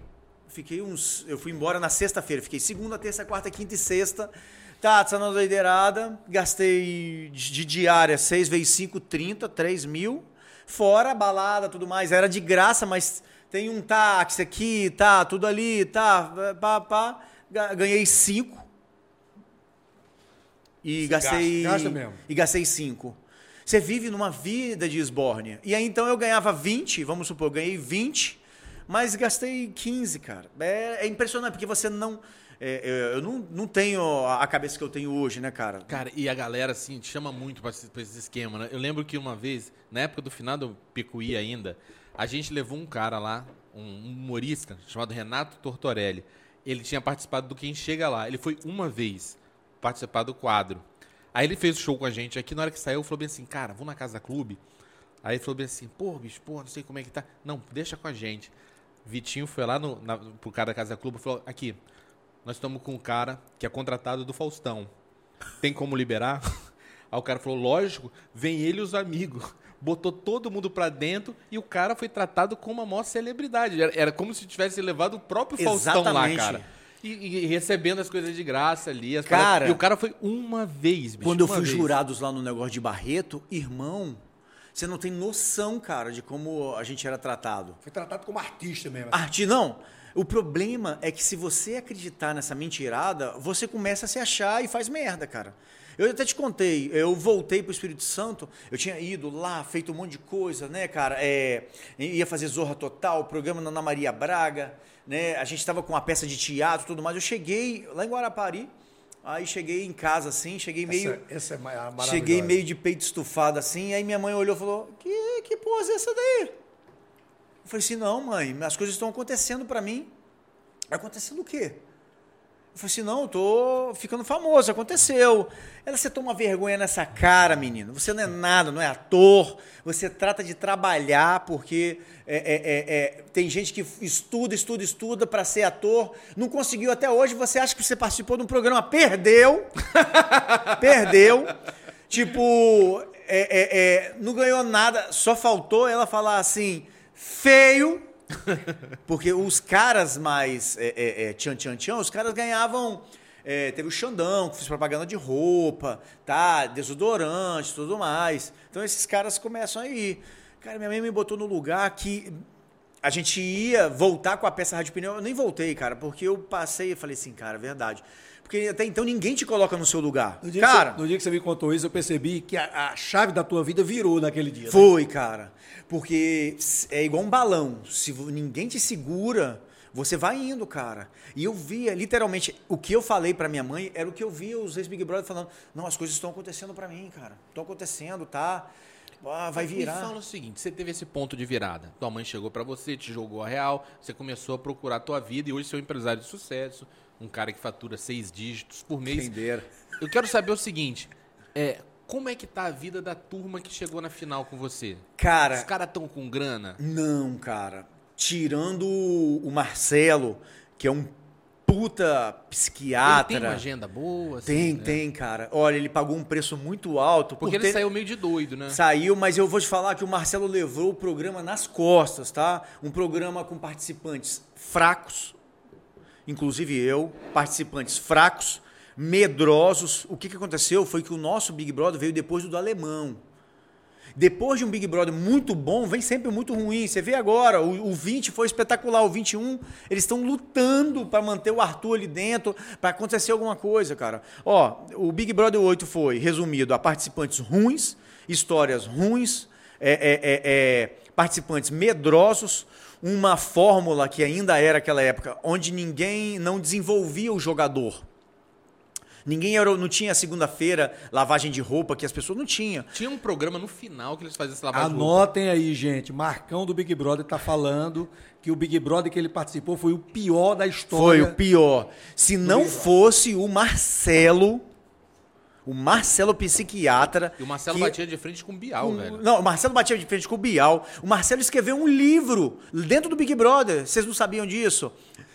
Fiquei uns. Eu fui embora na sexta-feira. Fiquei segunda, terça, quarta, quinta e sexta. Tá, tá na doideirada. Gastei de diária 6 vezes 5, 30, 3 mil. Fora balada, tudo mais. Era de graça, mas tem um táxi aqui, tá, tudo ali, tá, pá, pá. Ga- Ganhei 5. E gastei. gasta mesmo. E gastei 5. Você vive numa vida de esbórnia. E aí então eu ganhava 20, vamos supor, eu ganhei 20, mas gastei 15, cara. É, é impressionante, porque você não. é, é, eu não, não tenho a cabeça que eu tenho hoje, né, cara? Cara, e a galera, assim, te chama muito pra esse, pra esse esquema, né? Eu lembro que uma vez, na época do final do Picuí ainda, a gente levou um cara lá, um humorista, chamado Renato Tortorelli. Ele tinha participado do Quem Chega Lá. Ele foi uma vez participar do quadro. Aí ele fez o show com a gente. Aqui, na hora que saiu, falou bem assim, cara, vou na Casa Clube. Aí ele falou bem assim, pô, bicho, pô, não sei como é que tá. Não, deixa com a gente. Vitinho foi lá no, na, pro cara da Casa Clube e falou, aqui, nós estamos com um cara que é contratado do Faustão. Tem como liberar? [laughs] Aí o cara falou, lógico, vem ele e os amigos. [laughs] Botou todo mundo pra dentro e o cara foi tratado como a maior celebridade. Era, era como se tivesse levado o próprio Faustão Exatamente. lá, cara. E, e recebendo as coisas de graça ali. as Cara- paradas. e o cara foi uma vez, bicho. Quando eu fui vez. jurados lá no negócio de Barreto, irmão, você não tem noção, cara, de como a gente era tratado. Foi tratado como artista mesmo. Arte não. O problema é que se você acreditar nessa mentirada, você começa a se achar e faz merda, cara. Eu até te contei, eu voltei pro Espírito Santo, eu tinha ido lá, feito um monte de coisa, né, cara? É, ia fazer Zorra Total, programa na Ana Maria Braga, né? A gente estava com uma peça de teatro e tudo mais. Eu cheguei lá em Guarapari, aí cheguei em casa assim, cheguei meio. essa, essa é ma- maravilhosa. Cheguei meio de peito estufado assim, aí minha mãe olhou e falou: Que, que pose é essa daí? Eu falei assim: Não, mãe, as coisas estão acontecendo pra mim. Acontecendo o quê? Eu falei assim: Não, eu tô ficando famoso, aconteceu. Ela, você toma vergonha nessa cara, menino. Você não é nada, não é ator. Você trata de trabalhar, porque é, é, é, é, tem gente que estuda, estuda, estuda pra ser ator. Não conseguiu até hoje. Você acha que você participou de um programa, perdeu. [laughs] Perdeu. Tipo, é, é, não ganhou nada, só faltou ela falar assim, feio. [laughs] Porque os caras mais é, é, é, tchan, tchan, tchan, os caras ganhavam. é, teve o Xandão, que fez propaganda de roupa, tá? Desodorante tudo mais. Então esses caras começam aí. Cara, minha mãe me botou no lugar que a gente ia voltar com a peça Rádio Pneu. Eu nem voltei, cara, porque eu passei e falei assim, cara, verdade. Porque até então ninguém te coloca no seu lugar. No dia, Cara, que você, no dia que você me contou isso, eu percebi que a, a chave da tua vida virou naquele dia. né? Foi, cara. Porque é igual um balão. Se ninguém te segura, você vai indo, cara. E eu via, literalmente, o que eu falei pra minha mãe era o que eu via os ex-Big Brother falando. Não, as coisas estão acontecendo pra mim, cara. Estão acontecendo, tá? Ah, vai Me virar. fala o seguinte, você teve esse ponto de virada. Tua mãe chegou pra você, te jogou a real, você começou a procurar a tua vida e hoje você é um empresário de sucesso, um cara que fatura seis dígitos por mês. Entenderam. Eu quero saber o seguinte, é, como é que tá a vida da turma que chegou na final com você? Cara, Os caras tão com grana? Não, cara. Tirando o Marcelo, que é um puta Ele psiquiatra. tem uma agenda boa? assim, Tem, né? tem, cara. Olha, ele pagou um preço muito alto. Porque por ele ter- saiu meio de doido, né? Saiu, mas eu vou te falar que o Marcelo levou o programa nas costas, tá? Um programa com participantes fracos, inclusive eu, participantes fracos, medrosos. O que, que aconteceu foi que o nosso Big Brother veio depois do do alemão. Depois de um Big Brother muito bom, vem sempre muito ruim. Você vê agora, o, o 20 foi espetacular, o 21, eles estão lutando para manter o Arthur ali dentro, para acontecer alguma coisa, cara. Ó, o Big Brother 8 foi resumido a participantes ruins, histórias ruins, é, é, é, é, participantes medrosos, uma fórmula que ainda era aquela época, onde ninguém não desenvolvia o jogador. Ninguém era, não tinha segunda-feira lavagem de roupa que as pessoas não tinham. Tinha um programa no final que eles faziam essa lavagem de roupa. Anotem aí, gente. Marcão do Big Brother tá falando que o Big Brother que ele participou foi o pior da Foi história. o pior. Se não fosse o Marcelo, o Marcelo psiquiatra. E o Marcelo que- batia de frente com o Bial, com- velho. Não, o Marcelo batia de frente com o Bial. O Marcelo escreveu um livro dentro do Big Brother. Vocês não sabiam disso?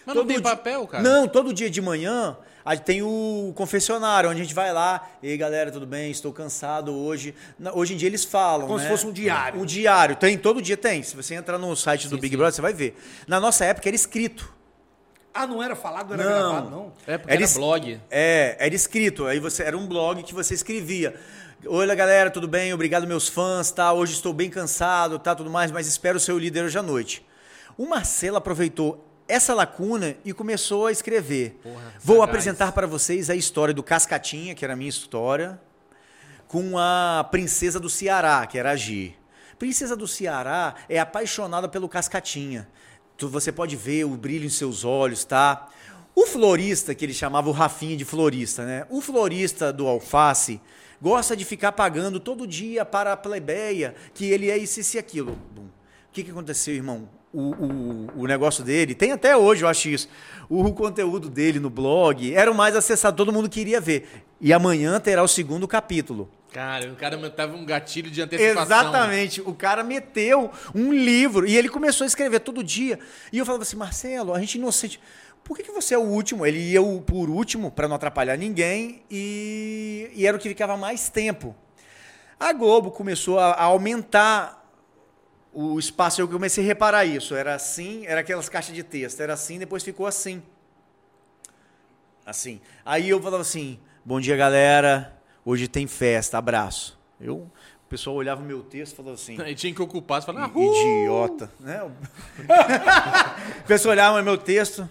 Mas não tem di- papel, cara? Não, todo dia de manhã tem o confessionário, onde a gente vai lá. Ei, galera, tudo bem? Estou cansado hoje. Na- Hoje em dia eles falam. Como né? se fosse um diário. Um diário. Tem, todo dia tem. Se você entrar no site do Sim, Big sim. Brother, você vai ver. Na nossa época era escrito. Ah, não era falado, não era Não. gravado, não? É porque Era era es- blog. É, era escrito. Aí você era um blog que você escrevia. Oi, galera, tudo bem? Obrigado, meus fãs, tá? Hoje estou bem cansado, tá? Tudo mais, mas espero o seu líder hoje à noite. O Marcelo aproveitou essa lacuna e começou a escrever. Porra, Vou sagaz. apresentar para vocês a história do Cascatinha, que era a minha história. com a princesa do Ceará, que era a Gi. Princesa do Ceará é apaixonada pelo Cascatinha. Tu, você pode ver o brilho em seus olhos, tá? O florista, que ele chamava o Rafinha de florista, né? O florista do alface gosta de ficar pagando todo dia para a plebeia que ele é isso, e aquilo. O que, que aconteceu, irmão? O, o, o negócio dele, tem até hoje, eu acho isso. O conteúdo dele no blog era o mais acessado, todo mundo queria ver. E amanhã terá o segundo capítulo. Cara, o cara tava um gatilho de antecipação. Exatamente. O cara meteu um livro e ele começou a escrever todo dia. E eu falava assim, Marcelo, a gente inocente. Por que, que você é o último? Ele ia por último para não atrapalhar ninguém e, e era o que ficava mais tempo. A Globo começou a, a aumentar o espaço. Eu comecei a reparar isso. Era assim, era aquelas caixas de texto. Era assim, depois ficou assim. Assim. Aí eu falava assim: Bom dia, galera. Hoje tem festa. Abraço. Eu, o pessoal olhava o meu texto e falava assim: Aí tinha que ocupar, você falava, ah, "I- Idiota. Né? [laughs] o pessoal olhava o meu texto.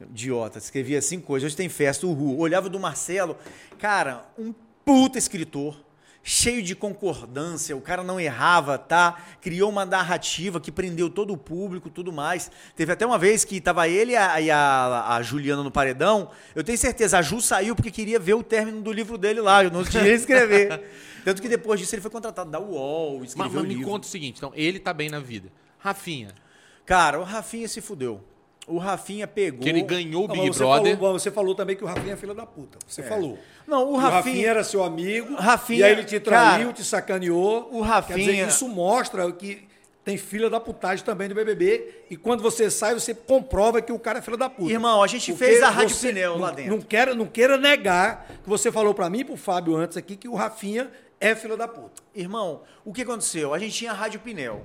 Idiota, escrevia cinco coisas. Hoje tem festa, uhul. Olhava do Marcelo, cara, um puta escritor, cheio de concordância, o cara não errava, tá? Criou uma narrativa que prendeu todo o público, tudo mais. Teve até uma vez que tava ele e a, e a- a Juliana no paredão. Eu tenho certeza, a Ju saiu porque queria ver o término do livro dele lá, eu não tinha escrever. [laughs] Tanto que depois disso ele foi contratado da UOL, Mas, escreveu mas o me livro. conta o seguinte, então, ele tá bem na vida. Rafinha, Cara, o Rafinha se fudeu. O Rafinha pegou. que ele ganhou o Não, Big mas você, Brother. falou, você falou também que o Rafinha é filho da puta. Você falou. Não, o Que Rafinha- era seu amigo. Rafinha, E aí ele te traiu, cara, te sacaneou. o Quer dizer, Rafinha- isso mostra que tem filha da putagem também do BBB. E quando você sai, você comprova que o cara é filho da puta. Irmão, a gente Porque fez a Rádio Pneu lá não- dentro. Não queira, não queira negar que você falou pra mim e pro Fábio antes aqui que o Rafinha é filho da puta. Irmão, o que aconteceu? A gente tinha a Rádio Pneu.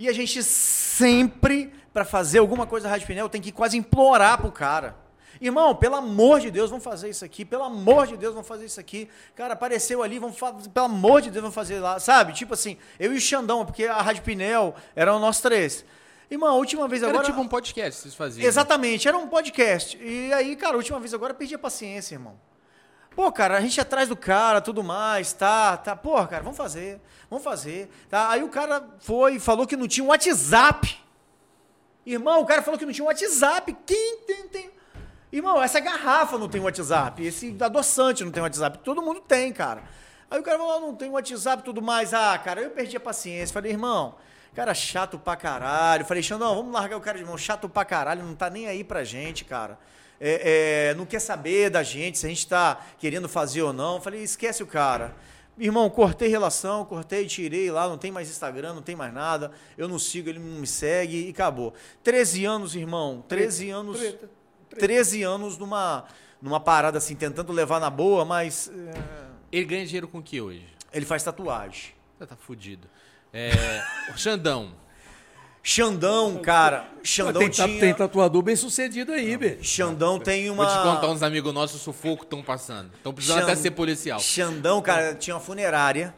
E a gente sempre, pra fazer alguma coisa na Rádio Pneu, tem que quase implorar pro cara. Irmão, pelo amor de Deus, vamos fazer isso aqui. Pelo amor de Deus, vamos fazer isso aqui. Cara, apareceu ali, vamos fazer. Pelo amor de Deus, vamos fazer lá. Sabe? Tipo assim, eu e o Xandão, porque a Rádio Pneu eram nós três. Irmão, a última vez Era agora. tipo um podcast que vocês faziam. Exatamente, era um podcast. E aí, cara, a última vez agora eu perdi a paciência, irmão. Pô, cara, a gente é atrás do cara, tudo mais, tá, tá. Pô, cara, vamos fazer, vamos fazer. Tá? Aí o cara foi e falou que não tinha um WhatsApp. Irmão, o cara falou que não tinha um WhatsApp. Quem tem, tem... Irmão, essa garrafa não tem WhatsApp. Esse adoçante não tem WhatsApp. Todo mundo tem, cara. Aí o cara falou, "Ah, não tem WhatsApp tudo mais. Ah, cara, eu perdi a paciência. Falei, irmão, cara chato pra caralho. Falei, Xandão, vamos largar o cara de mão. Chato pra caralho, não tá nem aí pra gente, cara. É, é, não quer saber da gente, se a gente tá querendo fazer ou não. Falei, esquece o cara. Irmão, cortei relação, cortei, tirei lá, não tem mais Instagram, não tem mais nada. Eu não sigo, ele não me segue e acabou. 13 anos, irmão. 13 anos. Treta, 13 anos numa, numa parada assim, tentando levar na boa, mas é, Ele ganha dinheiro com o que hoje? ele faz tatuagem. Você tá fudido. É, [laughs] Xandão. Xandão, cara, Xandão tem, ta- tinha... tem tatuador bem sucedido aí, bicho. Xandão tem uma... Vou te contar uns amigos nossos o sufoco estão passando. Estão precisando Xan- até ser policial. Xandão, cara, tinha uma funerária.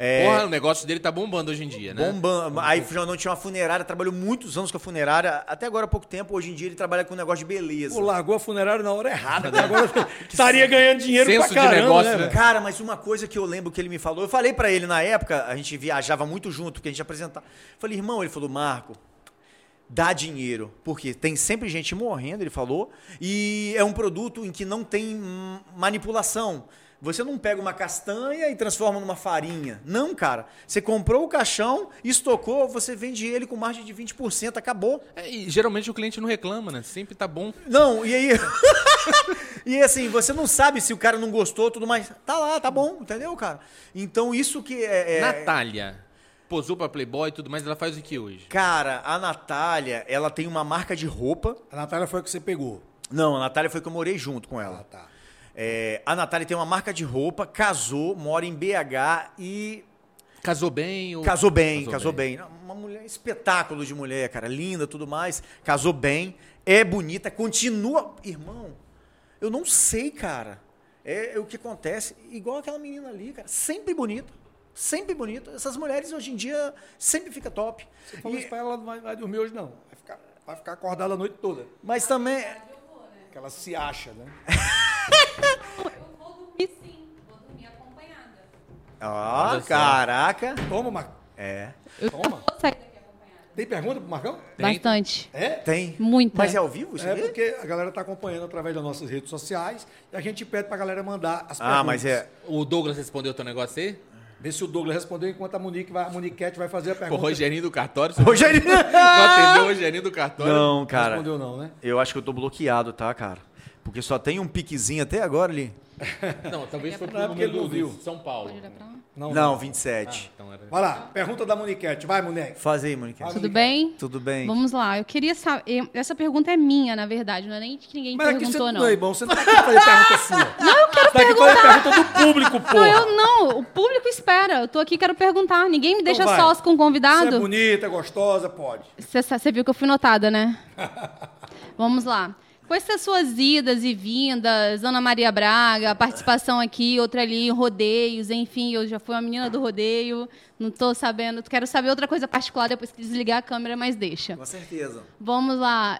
É, Porra, o negócio dele tá bombando hoje em dia, né? Bombando. Aí o Xandão tinha uma funerária, trabalhou muitos anos com a funerária, até agora há pouco tempo. Hoje em dia ele trabalha com um negócio de beleza. Pô, largou a funerária na hora errada. né? [laughs] Agora estaria ganhando dinheiro Senso pra de caramba, negócio, né? né? Cara, mas uma coisa que eu lembro que ele me falou, eu falei pra ele na época, a gente viajava muito junto, porque a gente apresentava. Falei, irmão, ele falou, Marco, dá dinheiro, porque tem sempre gente morrendo, ele falou, e é um produto em que não tem manipulação. Você não pega uma castanha e transforma numa farinha. Não, cara. Você comprou o caixão, estocou, você vende ele com margem de 20%, acabou. É, e geralmente o cliente não reclama, né? Sempre tá bom. Não, e aí. [laughs] e assim, você não sabe se o cara não gostou, tudo mais. Tá lá, tá bom, entendeu, cara? Então isso que é. é- Natália. Posou pra Playboy e tudo mais, ela faz o que hoje? Cara, a Natália, ela tem uma marca de roupa. A Natália foi a que você pegou. Não, a Natália foi que eu morei junto com Ah, ela. tá. É, a Natália tem uma marca de roupa, casou, mora em BH e Casou bem? Ou... casou bem, casou, bem. Uma mulher, espetáculo de mulher, cara, linda, tudo mais. Casou bem, é bonita, continua. Irmão, eu não sei, cara. É, é o que acontece, igual aquela menina ali, cara, sempre bonita. Sempre bonita. Essas mulheres hoje em dia sempre fica top. Você falou E- isso pra ela, ela não vai, vai dormir hoje, não. Vai ficar, vai ficar acordada a noite toda. mas também. Que ela se acha, né? [laughs] Eu vou dormir sim. Vou Ó, só. caraca. Toma, Marcão. É. Toma. Vou sair daqui. Tem pergunta pro Marcão? Bastante. É? Tem. Muita. Mas é ao vivo isso É aqui? porque a galera tá acompanhando através das nossas redes sociais e a gente pede pra galera mandar as perguntas. Ah, mas é. O Douglas respondeu o teu negócio aí? Vê se o Douglas respondeu enquanto a Monique vai, a Moniquete vai fazer a O pergunta. Rogerinho do cartório. [laughs] você Rogério. Não atendeu o Rogerinho do cartório? Não, Não cara. respondeu não, né? Eu acho que eu tô bloqueado, tá, cara? Porque só tem um piquezinho até agora ali. [laughs] Não, talvez foi Não, pro é porque ele não número viu. do São Paulo. Pode olhar pra lá? Não, Não, 27. Então era... Vai lá, pergunta da Moniquete. Vai, Monique. Faz aí, Monique. Vai. Tudo bem? Tudo bem? Vamos lá. Eu queria saber. Essa pergunta é minha, na verdade. Não é nem de que ninguém Mas aqui você perguntou, não não. é bom, você não tá aqui pra fazer pergunta sua. [laughs] Não, eu quero você tá aqui pergunta do público, Não, porra. eu não. O público espera. Eu tô aqui quero perguntar. Ninguém me deixa Então sós com o Você é convidado. bonita, é gostosa, pode. Você você viu que eu fui notada, né? [laughs] Vamos lá. Com essas suas idas e vindas, Ana Maria Braga, participação aqui, outra ali, rodeios, enfim, eu já fui uma menina do rodeio, não estou sabendo. Quero saber outra coisa particular depois que desligar a câmera, mas deixa. Com certeza. Vamos lá.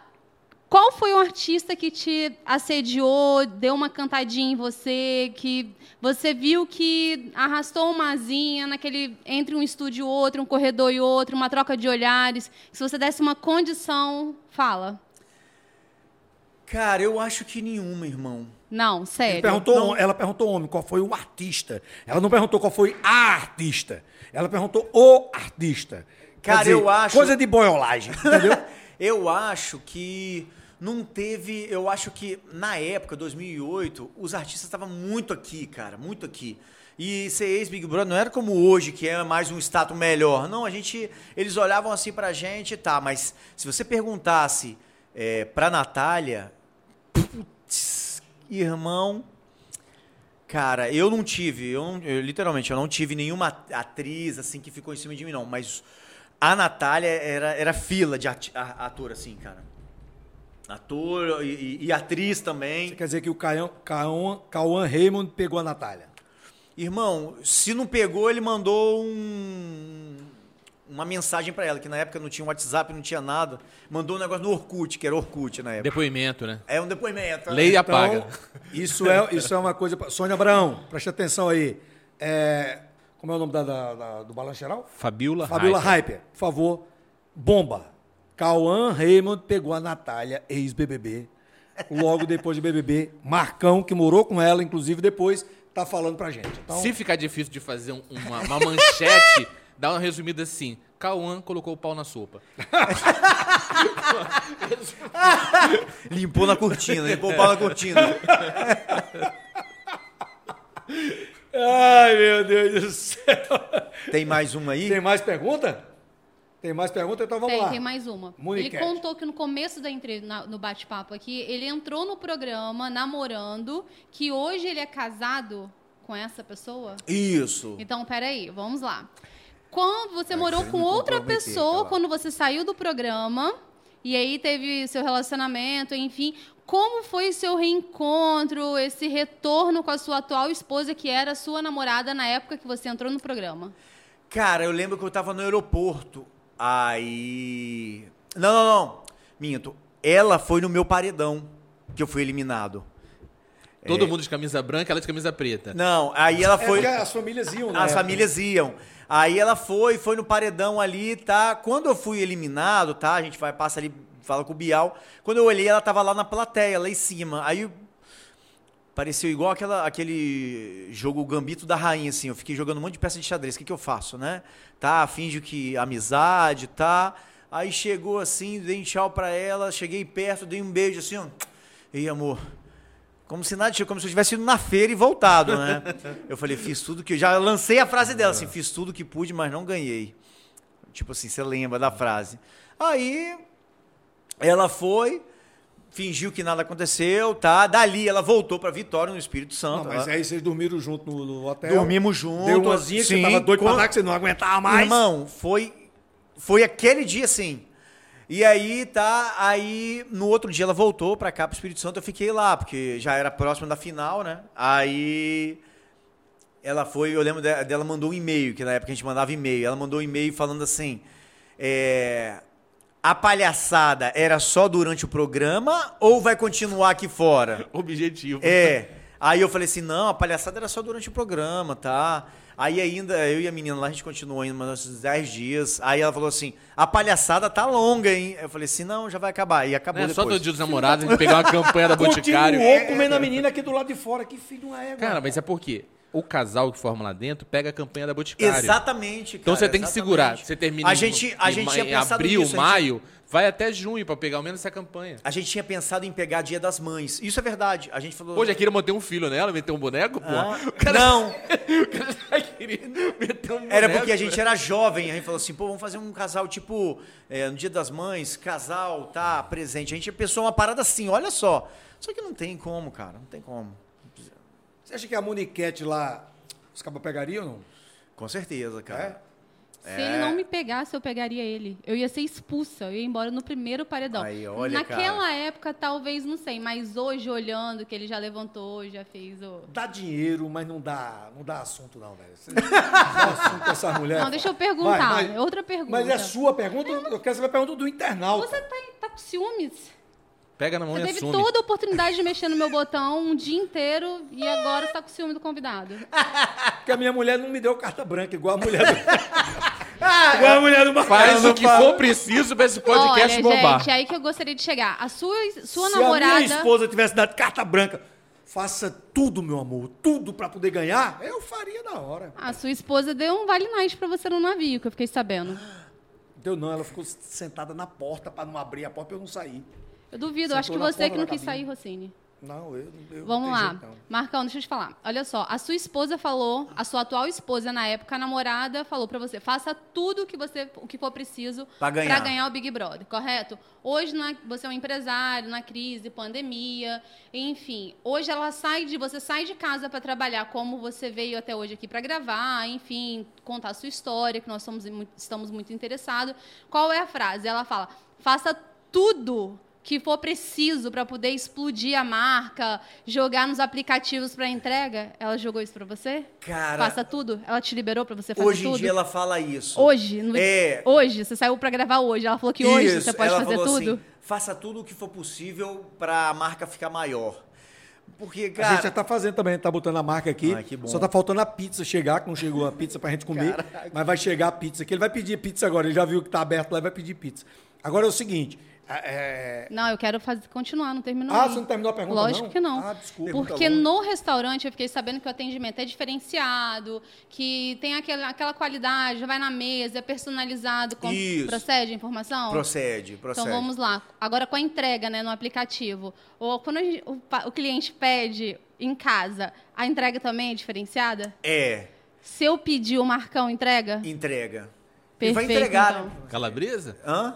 Qual foi o artista que te assediou, deu uma cantadinha em você, que você viu que arrastou uma asinha naquele entre um estúdio e outro, um corredor e outro, uma troca de olhares? Se você desse uma condição, fala. Cara, eu acho que nenhuma, irmão. Não, Ele sério. perguntou, ela perguntou homem qual foi o artista. Ela não perguntou qual foi a artista. Ela perguntou o artista. Quer Cara, eu acho- Coisa de boiolagem, entendeu? [laughs] Eu acho que não teve. Eu acho que na época, 2008, os artistas estavam muito aqui, cara, muito aqui. E ser ex-Big Brother não era como hoje, que é mais um status melhor. Não, a gente. Eles olhavam assim pra gente, tá, mas se você perguntasse é, pra Natália. Putz, irmão. Cara, eu não tive, eu, não- eu, literalmente, eu não tive nenhuma atriz assim que ficou em cima de mim, não. Mas a Natália era, era fila de ati- a- ator, assim, cara. Ator e, e- atriz também. Quer dizer que o Cauã, Cauã, Cauã Raymond pegou a Natália. Irmão, se não pegou, ele mandou um, uma mensagem pra ela, que na época não tinha WhatsApp, não tinha nada. Mandou um negócio no Orkut, que era Orkut na época. Depoimento, né? É um depoimento. Lei Então, apaga. isso é, isso é uma coisa. pra- Sônia Abraão, preste atenção aí. É, como é o nome da, da- da- do Balanço Geral? Fabiola Fabiola Hyper. Hyper, por favor. Bomba. Cauã Raymond pegou a Natália, ex-BBB. Logo depois de BBB. Marcão, que morou com ela, inclusive, depois tá falando pra gente. Então, Se ficar difícil de fazer um- uma, uma manchete, [laughs] dá uma resumida assim. Cauã colocou o pau na sopa. [laughs] Limpou na cortina, limpou o pau na cortina. Ai, meu Deus do céu. Tem mais uma aí? Tem mais pergunta? Tem mais pergunta? Então vamos Tem, lá. tem mais uma. Moniquete. Ele contou que no começo da entrevista, no bate-papo aqui, ele entrou no programa namorando, que hoje ele é casado com essa pessoa. Isso. Então, peraí, vamos lá. Quando você morou com outra pessoa, lá. quando você saiu do programa, e aí teve seu relacionamento, enfim, como foi seu reencontro, esse retorno com a sua atual esposa, que era sua namorada na época que você entrou no programa? Cara, eu lembro que eu tava no aeroporto. Aí. Não, não, não. Minto. Ela foi no meu paredão que eu fui eliminado. Todo mundo de camisa branca, ela de camisa preta. Não, aí ela É foi. porque as famílias iam, né? As famílias iam. Aí ela foi, foi no paredão ali, tá? Quando eu fui eliminado, tá? A gente vai, passa ali, fala com o Bial. Quando eu olhei, ela tava lá na plateia, lá em cima. Aí pareceu igual aquela, aquele jogo Gambito da Rainha, assim. Eu fiquei jogando um monte de peça de xadrez. O que, que eu faço, né? Tá, finjo que amizade, tá? Aí chegou assim, dei um tchau pra ela, cheguei perto, dei um beijo assim, ó. Ei, amor, como se nada, como se eu tivesse ido na feira e voltado, né? Eu falei, fiz tudo que. Já lancei a frase dela, assim, fiz tudo que pude, mas não ganhei. Tipo assim, você lembra da frase. Aí ela foi, fingiu que nada aconteceu, tá? Dali ela voltou pra Vitória, no Espírito Não, Santo. mas Ela- aí vocês dormiram junto no, no hotel. Dormimos junto. Deu uma zinha que você tava doido pra quando- dar, que você não aguentava mais. Irmão, foi, foi aquele dia assim. E aí, tá, aí no outro dia ela voltou pra cá, pro Espírito Santo, eu fiquei lá, porque já era próximo da final, né? Aí ela foi, eu lembro de- dela mandou um e-mail, que na época a gente mandava e-mail, ela mandou um e-mail falando assim, é, a palhaçada era só durante o programa ou vai continuar aqui fora? [laughs] Objetivo. É. Aí eu falei assim, não, a palhaçada era só durante o programa, tá? Aí ainda, eu e a menina lá, a gente continuou indo mais uns 10 dias. Aí ela falou assim, a palhaçada tá longa, hein? Eu falei assim, não, já vai acabar. E acabou Não é só depois. do dia dos namorados, a gente pegar uma campanha da Boticário. Continuou comendo a menina aqui do lado de fora. Que filho de uma égua. Cara, mas é porque o casal que forma lá dentro pega a campanha da Boticário. Exatamente, cara. Então você tem que segurar. Você termina A em- gente, a em, gente tinha em pensado abril, nisso, a gente- maio, vai até junho pra pegar ao menos essa campanha. A gente tinha pensado em pegar Dia das Mães. Isso é verdade. A gente falou. Pô, já queria manter um filho nela, meter um boneco, pô. Ah, O cara, Não, [laughs] queria meter um boneco. era porque a gente era jovem. A gente falou assim, pô, vamos fazer um casal tipo é, no Dia das Mães, casal, tá presente. A gente pensou uma parada assim, olha só. Só que não tem como, cara, não tem como. Você acha que a Moniquete lá, os cabos pegariam ou não? Com certeza, cara. Se ele É. não me pegasse, eu pegaria ele. Eu ia ser expulsa, eu ia embora no primeiro paredão. Aí, olha, Naquela cara. época, talvez, não sei, mas hoje, olhando, que ele já levantou, já fez o. Dá dinheiro, mas não dá, não dá assunto não, velho. Você não [laughs] dá assunto com essa mulher. Não, deixa eu perguntar. Vai, vai. Outra pergunta. Mas é sua pergunta, eu quero saber a pergunta do internauta. Você tá, tá com ciúmes? Pega na mão Você e teve assume. toda a oportunidade de mexer no meu botão um dia inteiro e agora você tá com ciúme do convidado. [laughs] Porque a minha mulher não me deu carta branca, igual a mulher do... [laughs] igual a mulher do Marcelo. Faz o que for preciso pra esse podcast Olha, bombar. gente, é aí que eu gostaria de chegar. A sua, sua Se namorada. a minha esposa tivesse dado carta branca, faça tudo, meu amor, tudo pra poder ganhar, eu faria na hora. A sua esposa deu um vale night pra você no navio, que eu fiquei sabendo. Deu não, ela ficou sentada na porta pra não abrir a porta pra eu não sair. Eu duvido, Sentou acho que você que não quis cabine. sair, Rossini. Não, eu, eu Vamos lá. jeito, não. Marcão, deixa eu te falar. Olha só, a sua esposa falou, a sua atual esposa na época, a namorada, falou pra você, faça tudo o que você, o que for preciso Pra ganhar. ganhar o Big Brother, correto? Hoje na- você é um empresário, na crise, pandemia, enfim. Hoje ela sai de, você sai de casa pra trabalhar, como você veio até hoje aqui pra gravar, enfim, contar a sua história, que nós somos, estamos muito interessados. Qual é a frase? Ela fala: faça tudo que for preciso para poder explodir a marca, jogar nos aplicativos para entrega. Ela jogou isso para você? Cara, Faça tudo? Ela te liberou para você fazer hoje tudo? em dia ela fala isso. Hoje, no- É. hoje, você saiu para gravar hoje. Ela falou que hoje Isso, você pode ela fazer falou tudo. Assim, faça tudo o que for possível pra marca ficar maior. Porque, A gente cara. já tá fazendo também, tá botando a marca aqui. Ai, que bom. Só tá faltando a pizza chegar, que não chegou a pizza pra gente comer. Mas vai chegar a pizza aqui. Ele vai pedir pizza agora. Ele já viu que tá aberto lá e vai pedir pizza. Agora é o seguinte. É- Não, eu quero fazer, continuar, não terminou Ah, aí. você não terminou a pergunta, Lógico não? que não. Ah, desculpa. Porque Pergunta no restaurante eu fiquei sabendo que o atendimento é diferenciado, que tem aquela, aquela qualidade, vai na mesa, é personalizado. Com... Isso. Procede a informação? Procede, procede. Então vamos lá. Agora com a entrega, né, no aplicativo. Ou quando gente- o, o cliente pede em casa, a entrega também é diferenciada? É, Se eu pedir, o Marcão entrega? entrega. E vai Perfeito, entregar, então. né? Calabresa? Hã?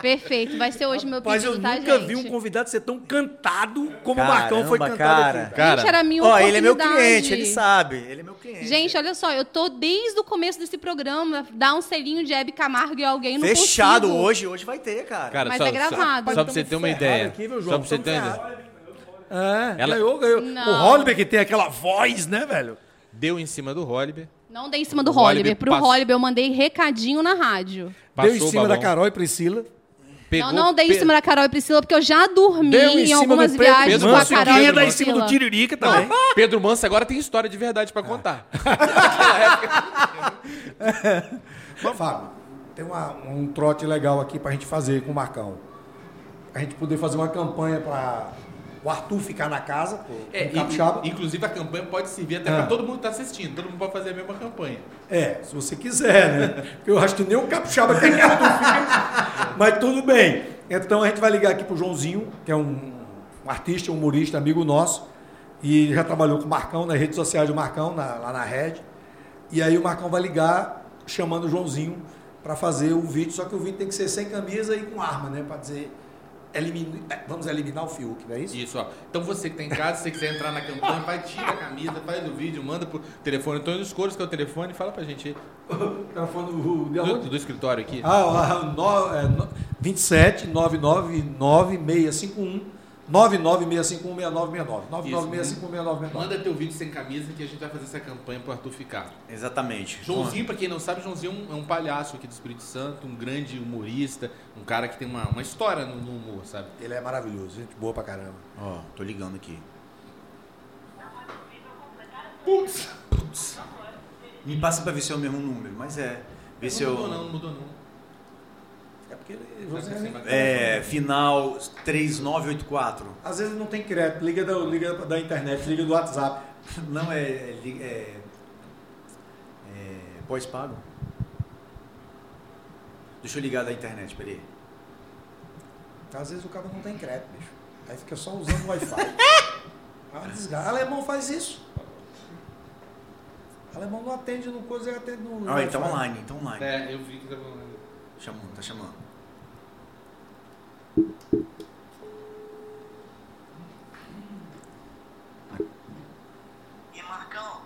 Perfeito. Vai ser hoje meu Mas eu pedido, tá, nunca gente? vi um convidado ser tão cantado como o Marcão foi Caramba, cantado cara. aqui. Cara, Gente, era minha Ó, ele é meu oportunidade. cliente, ele sabe. Ele é meu cliente. Gente, olha só, eu tô desde o começo desse programa, dá um selinho de Hebe Camargo e alguém não Fechado consigo. hoje, hoje vai ter, cara. Cara, Mas só, é gravado. Só, só pra você ter uma ideia. aqui, viu, só João? pra você ter uma ideia. É, Ela- ganhou, ganhou. Não. O Holliber que tem aquela voz, né, velho? Deu em cima do Holliber. Não dei em cima do Holliber Holliber. Pro passou- Holliber eu mandei recadinho na rádio. Passou Deu em cima da babão. Carol e Priscila. Pegou, não, não dei em cima da Carol e Priscila, porque eu já dormi Deu em em, algumas viagens Pedro com a Carol e ia a dar em cima do Priscila. Tiririca também. [laughs] Pedro Manso agora tem história de verdade pra contar. [laughs] Mas, Fábio, tem uma- um trote legal aqui pra gente fazer com o Marcão. A gente poder fazer uma campanha pra o Arthur ficar na casa, É, o capixaba. in- inclusive a campanha pode servir até Ah. pra todo mundo que tá assistindo. Todo mundo pode fazer a mesma campanha. É, se você quiser, né? Porque eu acho que nem o capixaba quer que Arthur fique. [laughs] Mas tudo bem. Então a gente vai ligar aqui pro Joãozinho, que é um, um artista, um humorista, amigo nosso. E já trabalhou com o Marcão nas redes sociais do Marcão, na- lá na rede. E aí o Marcão vai ligar chamando o Joãozinho para fazer o vídeo, só que o vídeo tem que ser sem camisa e com arma, né? Para dizer, elimine- é, vamos eliminar o Fiuk, não é isso? Isso, ó. Então você que tá em casa, se você quiser entrar na campanha, vai, tira a camisa, faz o vídeo, manda pro telefone Antônio dos Couros, que é o telefone, fala pra gente aí. [laughs] Telefone do, de Do, onde? do escritório aqui. Ah, no, é, no, 27 999 651 996516969 996516969 Manda teu vídeo sem camisa que a gente vai fazer essa campanha pro Arthur ficar. Exatamente. Joãozinho, pra quem não sabe, Joãozinho é um- é um palhaço aqui do Espírito Santo, um grande humorista, um cara que tem uma, uma história no, no humor, sabe? Ele é maravilhoso, gente boa pra caramba. Ó, tô ligando aqui. Putz. Me passa pra ver se é o mesmo número, mas é. Vê se Não eu. mudou não, não mudou não. É É, final 3984. Às vezes não tem crédito, liga da, liga da internet, liga do WhatsApp. [laughs] Não, é. é, é, é pós-pago. Deixa eu ligar da internet, peraí. Às vezes o cara não tem crédito, bicho. Aí fica só usando o Wi-Fi. [laughs] Ah, desgraça. Alemão faz isso. Alemão não atende no coisa, ele atende no. Ah, então online, então online. É, eu vi que tava... Chamando, tá chamando. E Marcão,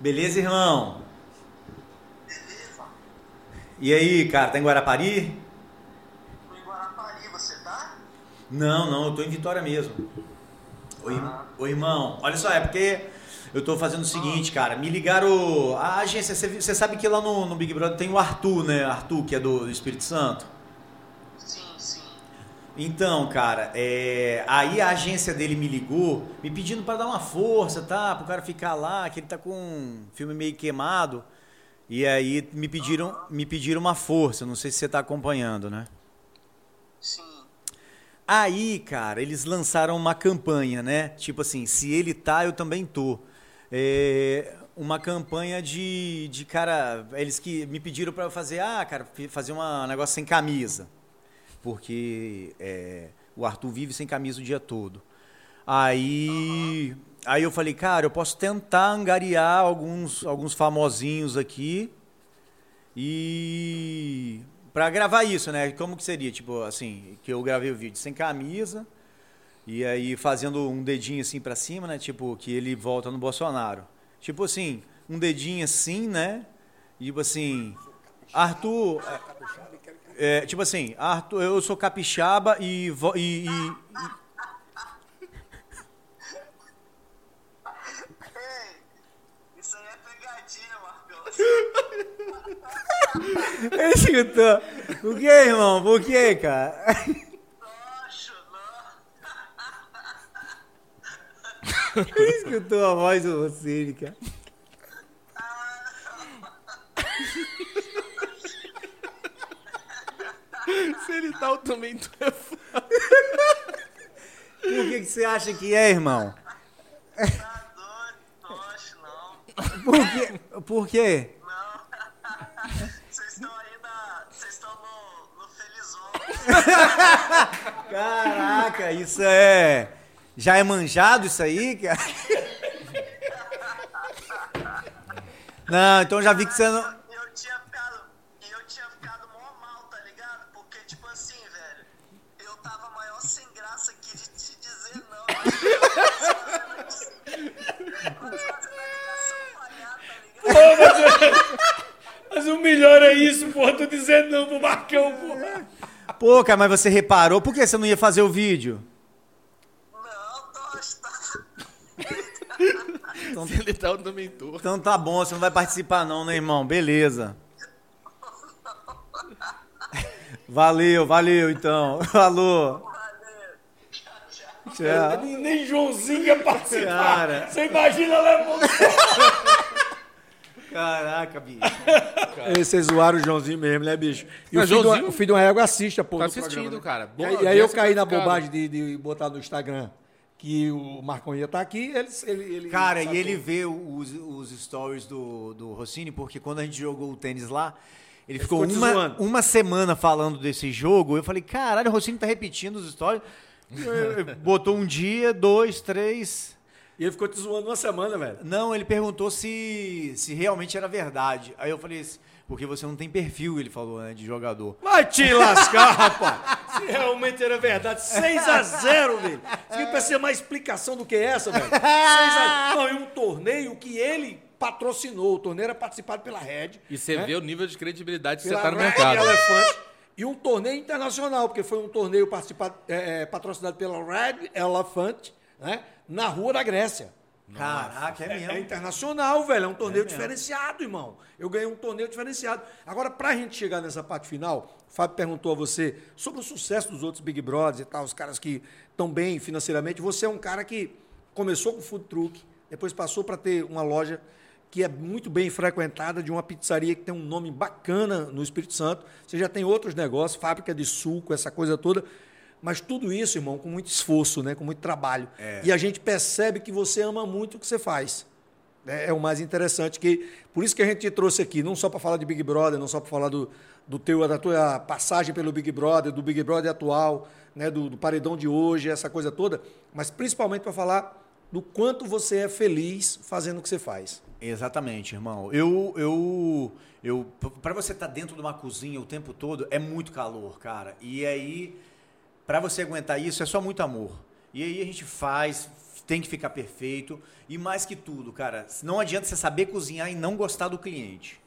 Beleza, irmão? beleza? E aí, cara, tá em Guarapari? Tô em Guarapari, você tá? Não, não, eu tô em Vitória mesmo. Oi, oi, irmão. Olha só, é porque eu tô fazendo o seguinte, cara. Me ligaram. A agência, você sabe que lá no, no Big Brother tem o Arthur, né? Arthur, que é do Espírito Santo. Então, cara, é, aí a agência dele me ligou, me pedindo pra dar uma força, tá? Pro cara ficar lá, que ele tá com um filme meio queimado. E aí me pediram, me pediram uma força. Não sei se você tá acompanhando, né? Sim. Aí, cara, eles lançaram uma campanha, né? Tipo assim, se ele tá, eu também tô. É, uma campanha de, de cara. Eles que me pediram pra eu fazer, ah, cara, fazer um negócio sem camisa. Porque é, o Arthur vive sem camisa o dia todo. Aí. Aí eu falei, cara, eu posso tentar angariar alguns, alguns famosinhos aqui e Pra gravar isso, né? Como que seria? Tipo, assim, que eu gravei o vídeo sem camisa e aí fazendo um dedinho assim pra cima, né? Tipo, que ele volta no Bolsonaro. Tipo assim, um dedinho assim, né? E, Tipo assim, Arthur. É, tipo assim, Arthur, eu sou capixaba e, vo- e- e- Ei, isso aí é pegadinha, Marcão. Ele escutou. Por que, irmão? Por que, cara? Ele escutou a voz do Rossini, cara. [laughs] Se ele tá, eu também tô. é foda. Por que, que você acha que é, irmão? Tá doido? Não não. Por quê? Por quê? Não. Vocês estão ainda. Vocês estão no, no Felizão. Caraca, isso é. Já é manjado isso aí, cara? Não, então já vi que você não. Tá ligado? Mas o melhor é isso, porra. Tô dizendo não pro Marcão, porra. Pô, cara, mas você reparou? Por que você não ia fazer o vídeo? Não, tá. Se [laughs] ele tá, também tô. Então tá bom, você não vai participar não, né, irmão? Beleza. Valeu, valeu então. Falou. Valeu. Tchau. Nem, nem Joãozinho ia participar. Cara. Você imagina, Alemão? Caraca, bicho. [laughs] Vocês zoaram o Joãozinho mesmo, né, bicho? E Mas o, filho Joãozinho- do, o filho do Égua assiste a porra Tá do assistindo, programa, né? cara. E Boa aí, e aí eu caí na bobagem de, de botar no Instagram que o ia estar aqui, ele, ele, ele Cara, e ele vê os, os stories do, do Rossini, porque quando a gente jogou o tênis lá, ele ficou, ficou te uma, uma semana falando desse jogo. Eu falei, caralho, o Rossini tá repetindo os stories. [laughs] Botou um dia, dois, três. E ele ficou te zoando uma semana, velho. Não, ele perguntou se, se realmente era verdade. Aí eu falei assim, porque você não tem perfil, ele falou, né, de jogador. Vai te lascar, [laughs] rapaz. Se realmente era verdade. 6 a 0 velho. Você quer ser mais explicação do que essa, velho? 6 a... [laughs] Não, e um torneio que ele patrocinou. O torneio era participado pela Red. E você né? vê o nível de credibilidade que você pela tá no Red mercado. Elephant. E um torneio internacional, porque foi um torneio participado, é, é, patrocinado pela Red Elephant, né? Na rua da Grécia. Caraca, é É, mesmo. é internacional, velho. É um torneio diferenciado, irmão. Eu ganhei um torneio diferenciado. Agora, pra gente chegar nessa parte final, o Fábio perguntou a você sobre o sucesso dos outros Big Brothers e tal, os caras que estão bem financeiramente. Você é um cara que começou com food truck, depois passou para ter uma loja que é muito bem frequentada, de uma pizzaria que tem um nome bacana no Espírito Santo. Você já tem outros negócios, fábrica de suco, essa coisa toda. Mas tudo isso, irmão, com muito esforço, né? com muito trabalho. E a gente percebe que você ama muito o que você faz. É, é o mais interessante que por isso que a gente te trouxe aqui, não só para falar de Big Brother, não só para falar do, do teu da tua passagem pelo Big Brother, do Big Brother atual, né, do, do paredão de hoje, essa coisa toda, mas principalmente para falar do quanto você é feliz fazendo o que você faz. Exatamente, irmão. Eu, eu, eu, para você estar dentro de uma cozinha o tempo todo é muito calor, cara. E aí, para você aguentar isso é só muito amor. E aí a gente faz, tem que ficar perfeito e mais que tudo, cara, não adianta você saber cozinhar e não gostar do cliente,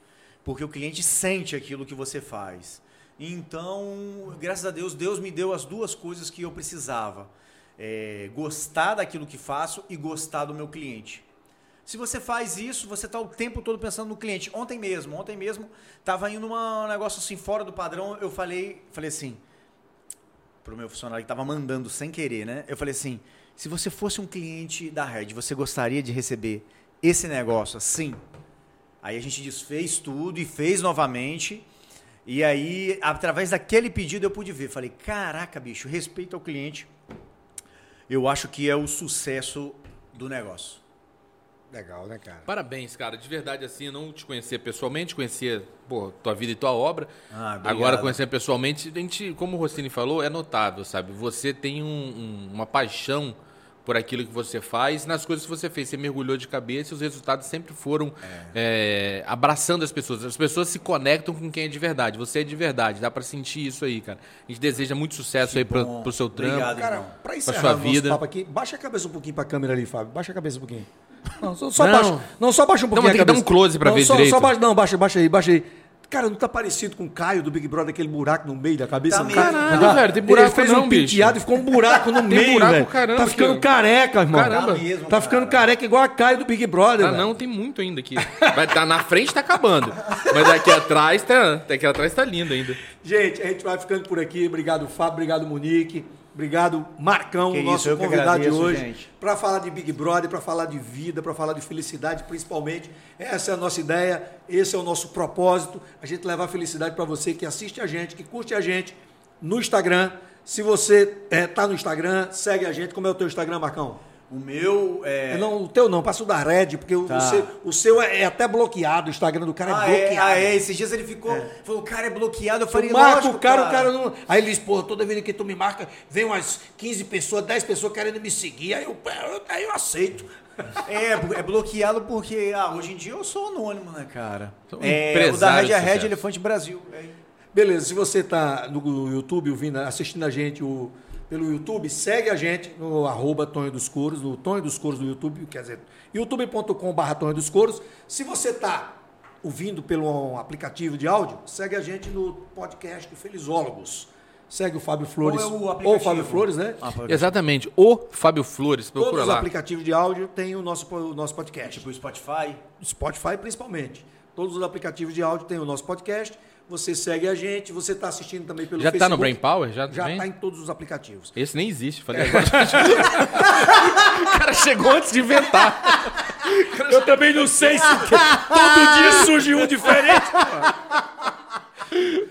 porque o cliente sente aquilo que você faz. Então, graças a Deus, Deus me deu as duas coisas que eu precisava: É, gostar daquilo que faço e gostar do meu cliente. Se você faz isso, você está o tempo todo pensando no cliente. Ontem mesmo, ontem mesmo, estava indo uma- um negócio assim fora do padrão. Eu falei, falei assim, pro meu funcionário que estava mandando sem querer, né? Eu falei assim: se você fosse um cliente da Red, você gostaria de receber esse negócio assim? Aí a gente desfez tudo e fez novamente. E aí, através daquele pedido, eu pude ver. Falei: caraca, bicho, respeito ao cliente. Eu acho que é o sucesso do negócio. Legal, né, cara? Parabéns, cara. De verdade, assim, não te conhecia pessoalmente, conhecia pô, tua vida e tua obra. Ah. Agora, conhecer pessoalmente, a gente, como o Rossini falou, é notável, sabe? Você tem um- um- uma paixão por aquilo que você faz, nas coisas que você fez. Você mergulhou de cabeça e os resultados sempre foram é, abraçando as pessoas. As pessoas se conectam com quem é de verdade. Você é de verdade, dá pra sentir isso aí, cara. A gente deseja muito sucesso aí pro, pro seu trampo. Obrigado, Cara, irmão. para sua o nosso vida. papo aqui, baixa a cabeça um pouquinho para a câmera ali, Fábio. Baixa a cabeça um pouquinho. Não, só, só Não. baixa. Não, só baixa um pouquinho mas a tem que dar um close pra não, ver só, direito. Só baixa, não, baixa, baixa aí, baixa aí. Cara, não tá parecido com o Caio do Big Brother, aquele buraco no meio da cabeça Tá do mesmo. cara? Caralho, velho, tem buraco Ele fez não, um penteado e ficou um buraco no [laughs] meio, buraco, velho. caramba, Tá ficando careca, irmão. Caramba. Tá mesmo, Tá ficando cara. careca igual a Caio do Big Brother, Ah, velho. não, tem muito ainda aqui. Vai tá na frente tá acabando. Mas daqui atrás tá, daqui atrás tá lindo ainda. Gente, a gente vai ficando por aqui. Obrigado, Fábio. Obrigado, Monique. Obrigado, Marcão, Que nosso isso, convidado de agradeço, hoje. gente. Para falar de Big Brother, para falar de vida, para falar de felicidade, principalmente. Essa é a nossa ideia, esse é o nosso propósito. A gente levar felicidade para você que assiste a gente, que curte a gente no Instagram. Se você está no Instagram, segue a gente. Como é o teu Instagram, Marcão? O meu é. Não, o teu não, passa o da Red, porque o, Tá. o seu, o seu é, é até bloqueado. O Instagram do cara Ah, é é, bloqueado. ah, é, esses dias ele ficou. Falou, o cara é bloqueado. Eu falei, lógico, o cara, o cara não. Aí ele diz, porra, toda vez que tu me marca, vem umas 15 pessoas, 10 pessoas querendo me seguir, aí eu, eu- aí eu aceito. É, é bloqueado porque ah, hoje em dia eu sou anônimo, né, cara? Um É, o da Red é Red. Elefante Brasil. É. Beleza, se você tá no YouTube ouvindo, assistindo a gente o- pelo YouTube, segue a gente no arroba Tonho dos Couros, no Tonho dos Couros no YouTube, quer dizer, youtube.com.br Tonho dos Couros. Se você tá ouvindo pelo aplicativo de áudio, segue a gente no podcast Felizólogos. Segue o Fábio Flores. Ou é o ou? Fábio Flores, né? Ah, Exatamente. O Fábio Flores, Todos procura os lá. aplicativos de áudio têm o nosso, o nosso podcast. Tipo o Spotify. Spotify principalmente. Todos os aplicativos de áudio têm o nosso podcast. Você segue a gente, você está assistindo também pelo Já Facebook. tá no Brain Power? Já, Já está em todos os aplicativos. Esse nem existe. Falei agora. [laughs] o cara chegou antes de inventar. Eu também não sei se [laughs] todo dia surge um diferente.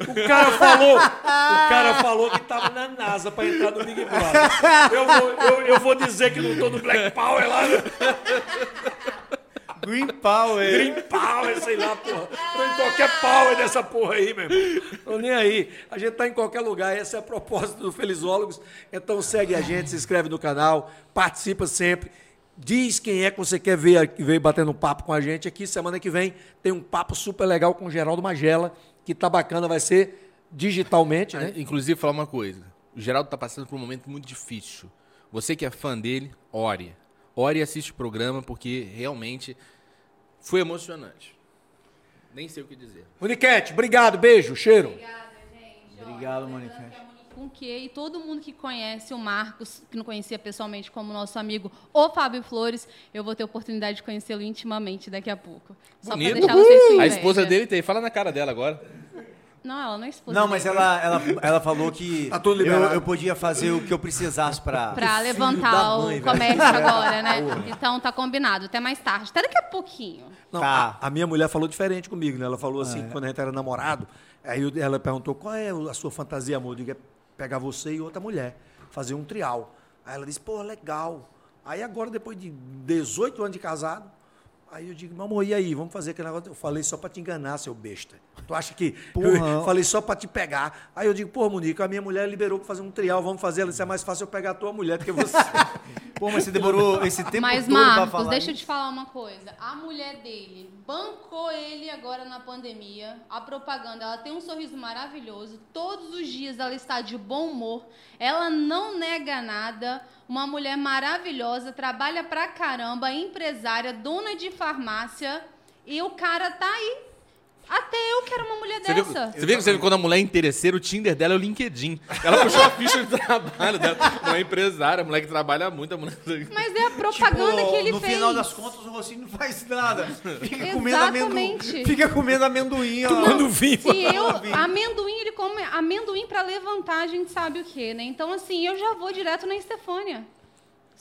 O cara falou, o cara falou que tava na NASA para entrar no Big Brother. Eu vou, eu, eu vou dizer que não tô no Black Power lá, no Green Power. Green Power, sei lá, porra. Tô em qualquer power dessa porra aí, meu irmão. Tô nem aí. A gente tá em qualquer lugar. Esse é o propósito do Felizólogos. Então segue a gente, se inscreve no canal, participa sempre. Diz quem é que você quer ver, ver batendo um papo com a gente aqui. Semana que vem tem um papo super legal com o Geraldo Magela, que tá bacana, vai ser digitalmente, né? Inclusive, falar uma coisa. O Geraldo tá passando por um momento muito difícil. Você que é fã dele, ore. Ore e assiste o programa, porque realmente foi emocionante. Nem sei o que dizer. Uniquete, obrigado, beijo, cheiro. Obrigado, Monique. Com que e todo mundo que conhece o Marcos, que não conhecia pessoalmente como nosso amigo, o Fábio Flores, eu vou ter oportunidade de conhecê-lo intimamente daqui a pouco. Só Bonito. para deixar vocês A inveja. esposa dele tem. Fala na cara dela agora. Não, ela não expôs. Não, mas ela, ela, ela falou que [laughs] Tá tudo eu, eu podia fazer o que eu precisasse pra. Pra da levantar mãe, o velho. comércio [laughs] agora, né? Então tá combinado. Até mais tarde. Até daqui a pouquinho. Não, Tá. a, a minha mulher falou diferente comigo, né? Ela falou Ah, assim, é. que quando a gente era namorado, aí eu- ela perguntou qual é a sua fantasia, amor? Eu digo, é pegar você e outra mulher, fazer um trial. Aí ela disse, pô, legal. Aí agora, depois de 18 anos de casado, aí eu digo, meu amor, e aí, vamos fazer aquele negócio? Eu falei só pra te enganar, seu besta. Tu acha que Porra. eu falei só pra te pegar? Aí eu digo, pô, Monique, a minha mulher liberou pra fazer um trial, vamos fazer. Ela disse, é mais fácil eu pegar a tua mulher do que você. [laughs] Pô, mas você demorou esse tempo Mas, todo pra Marcos, falar. deixa eu te falar uma coisa. A mulher dele bancou ele agora na pandemia. A propaganda, ela tem um sorriso maravilhoso. Todos os dias ela está de bom humor. Ela não nega nada. Uma mulher maravilhosa, trabalha pra caramba, empresária, dona de farmácia. E o cara tá aí. Até eu quero uma mulher Você viu, dessa. você viu que você- quando a mulher é interesseira, o Tinder dela é o LinkedIn. Ela puxou a ficha de trabalho dela. Não é empresária, a mulher que trabalha muito. A mulher... Mas é a propaganda Tipo, que ele no fez. final das contas, o Rocinho não faz nada. Fica comendo amendoim. Exatamente. Fica comendo amendoim. ó. Tomando vinho. E eu, amendoim, ele come amendoim pra levantar, a gente sabe o quê, né? Então, assim, eu já vou direto na Estefânia.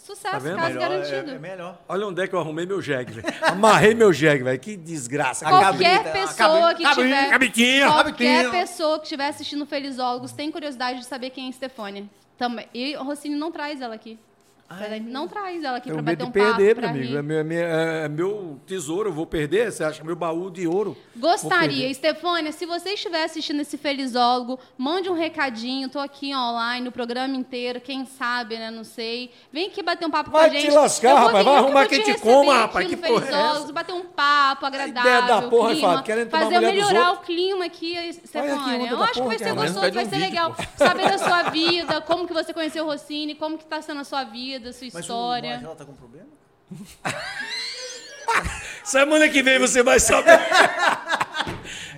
Sucesso, Tá vendo? caso Melhor, garantido. É, é melhor. Olha onde é que eu arrumei meu jegue, velho. Amarrei meu jegue, velho. Que desgraça. Qualquer cabrita, a pessoa cabri- que tiver. cabritinha, qualquer cabritinha. pessoa que estiver assistindo Felizólogos tem curiosidade de saber quem é Estefânia. Também. E o Rossini não traz ela aqui. Não traz ela aqui pra medo bater um papo. perder, pra meu amigo. É meu, é meu- é meu tesouro, eu vou perder? Você acha que é meu baú de ouro? Gostaria. Estefânia, se você estiver assistindo esse Felizólogo, mande um recadinho. Tô aqui online, o programa inteiro. Quem sabe, né? Não sei. Vem aqui bater um papo Vai com a te gente. lascar, Eu vou rapaz. Vai arrumar quem te coma, rapaz. Que porra é bater um papo agradável. ideia da porra, clima, Fábio, querendo tomar fazer melhorar outros. o clima aqui, que Estefânia. Eu acho que vai que ser é. Mas gostoso, vai ser legal. Saber da sua vida, como que você conheceu o Rossini, como que tá sendo a sua vida, sua Mas o história. Marcelo tá com problema? [laughs] Semana que vem você vai saber.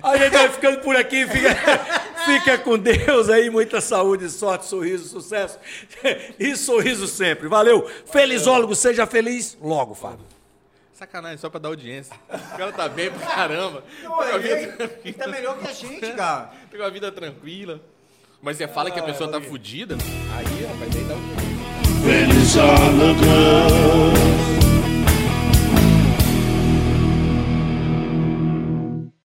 A gente vai ficando por aqui. Fica, fica com Deus aí. Muita saúde, sorte, sorriso, sucesso. E sorriso sempre. Valeu. Felizólogo, seja feliz logo, Fábio. Sacanagem, só pra dar audiência. O cara tá bem pra caramba. Tem uma vida Ele, ele tá melhor que a gente, cara. Tem uma vida tranquila. Mas você fala que a pessoa tá fudida, aí, rapaz, aí dá audiência. and it's all a good.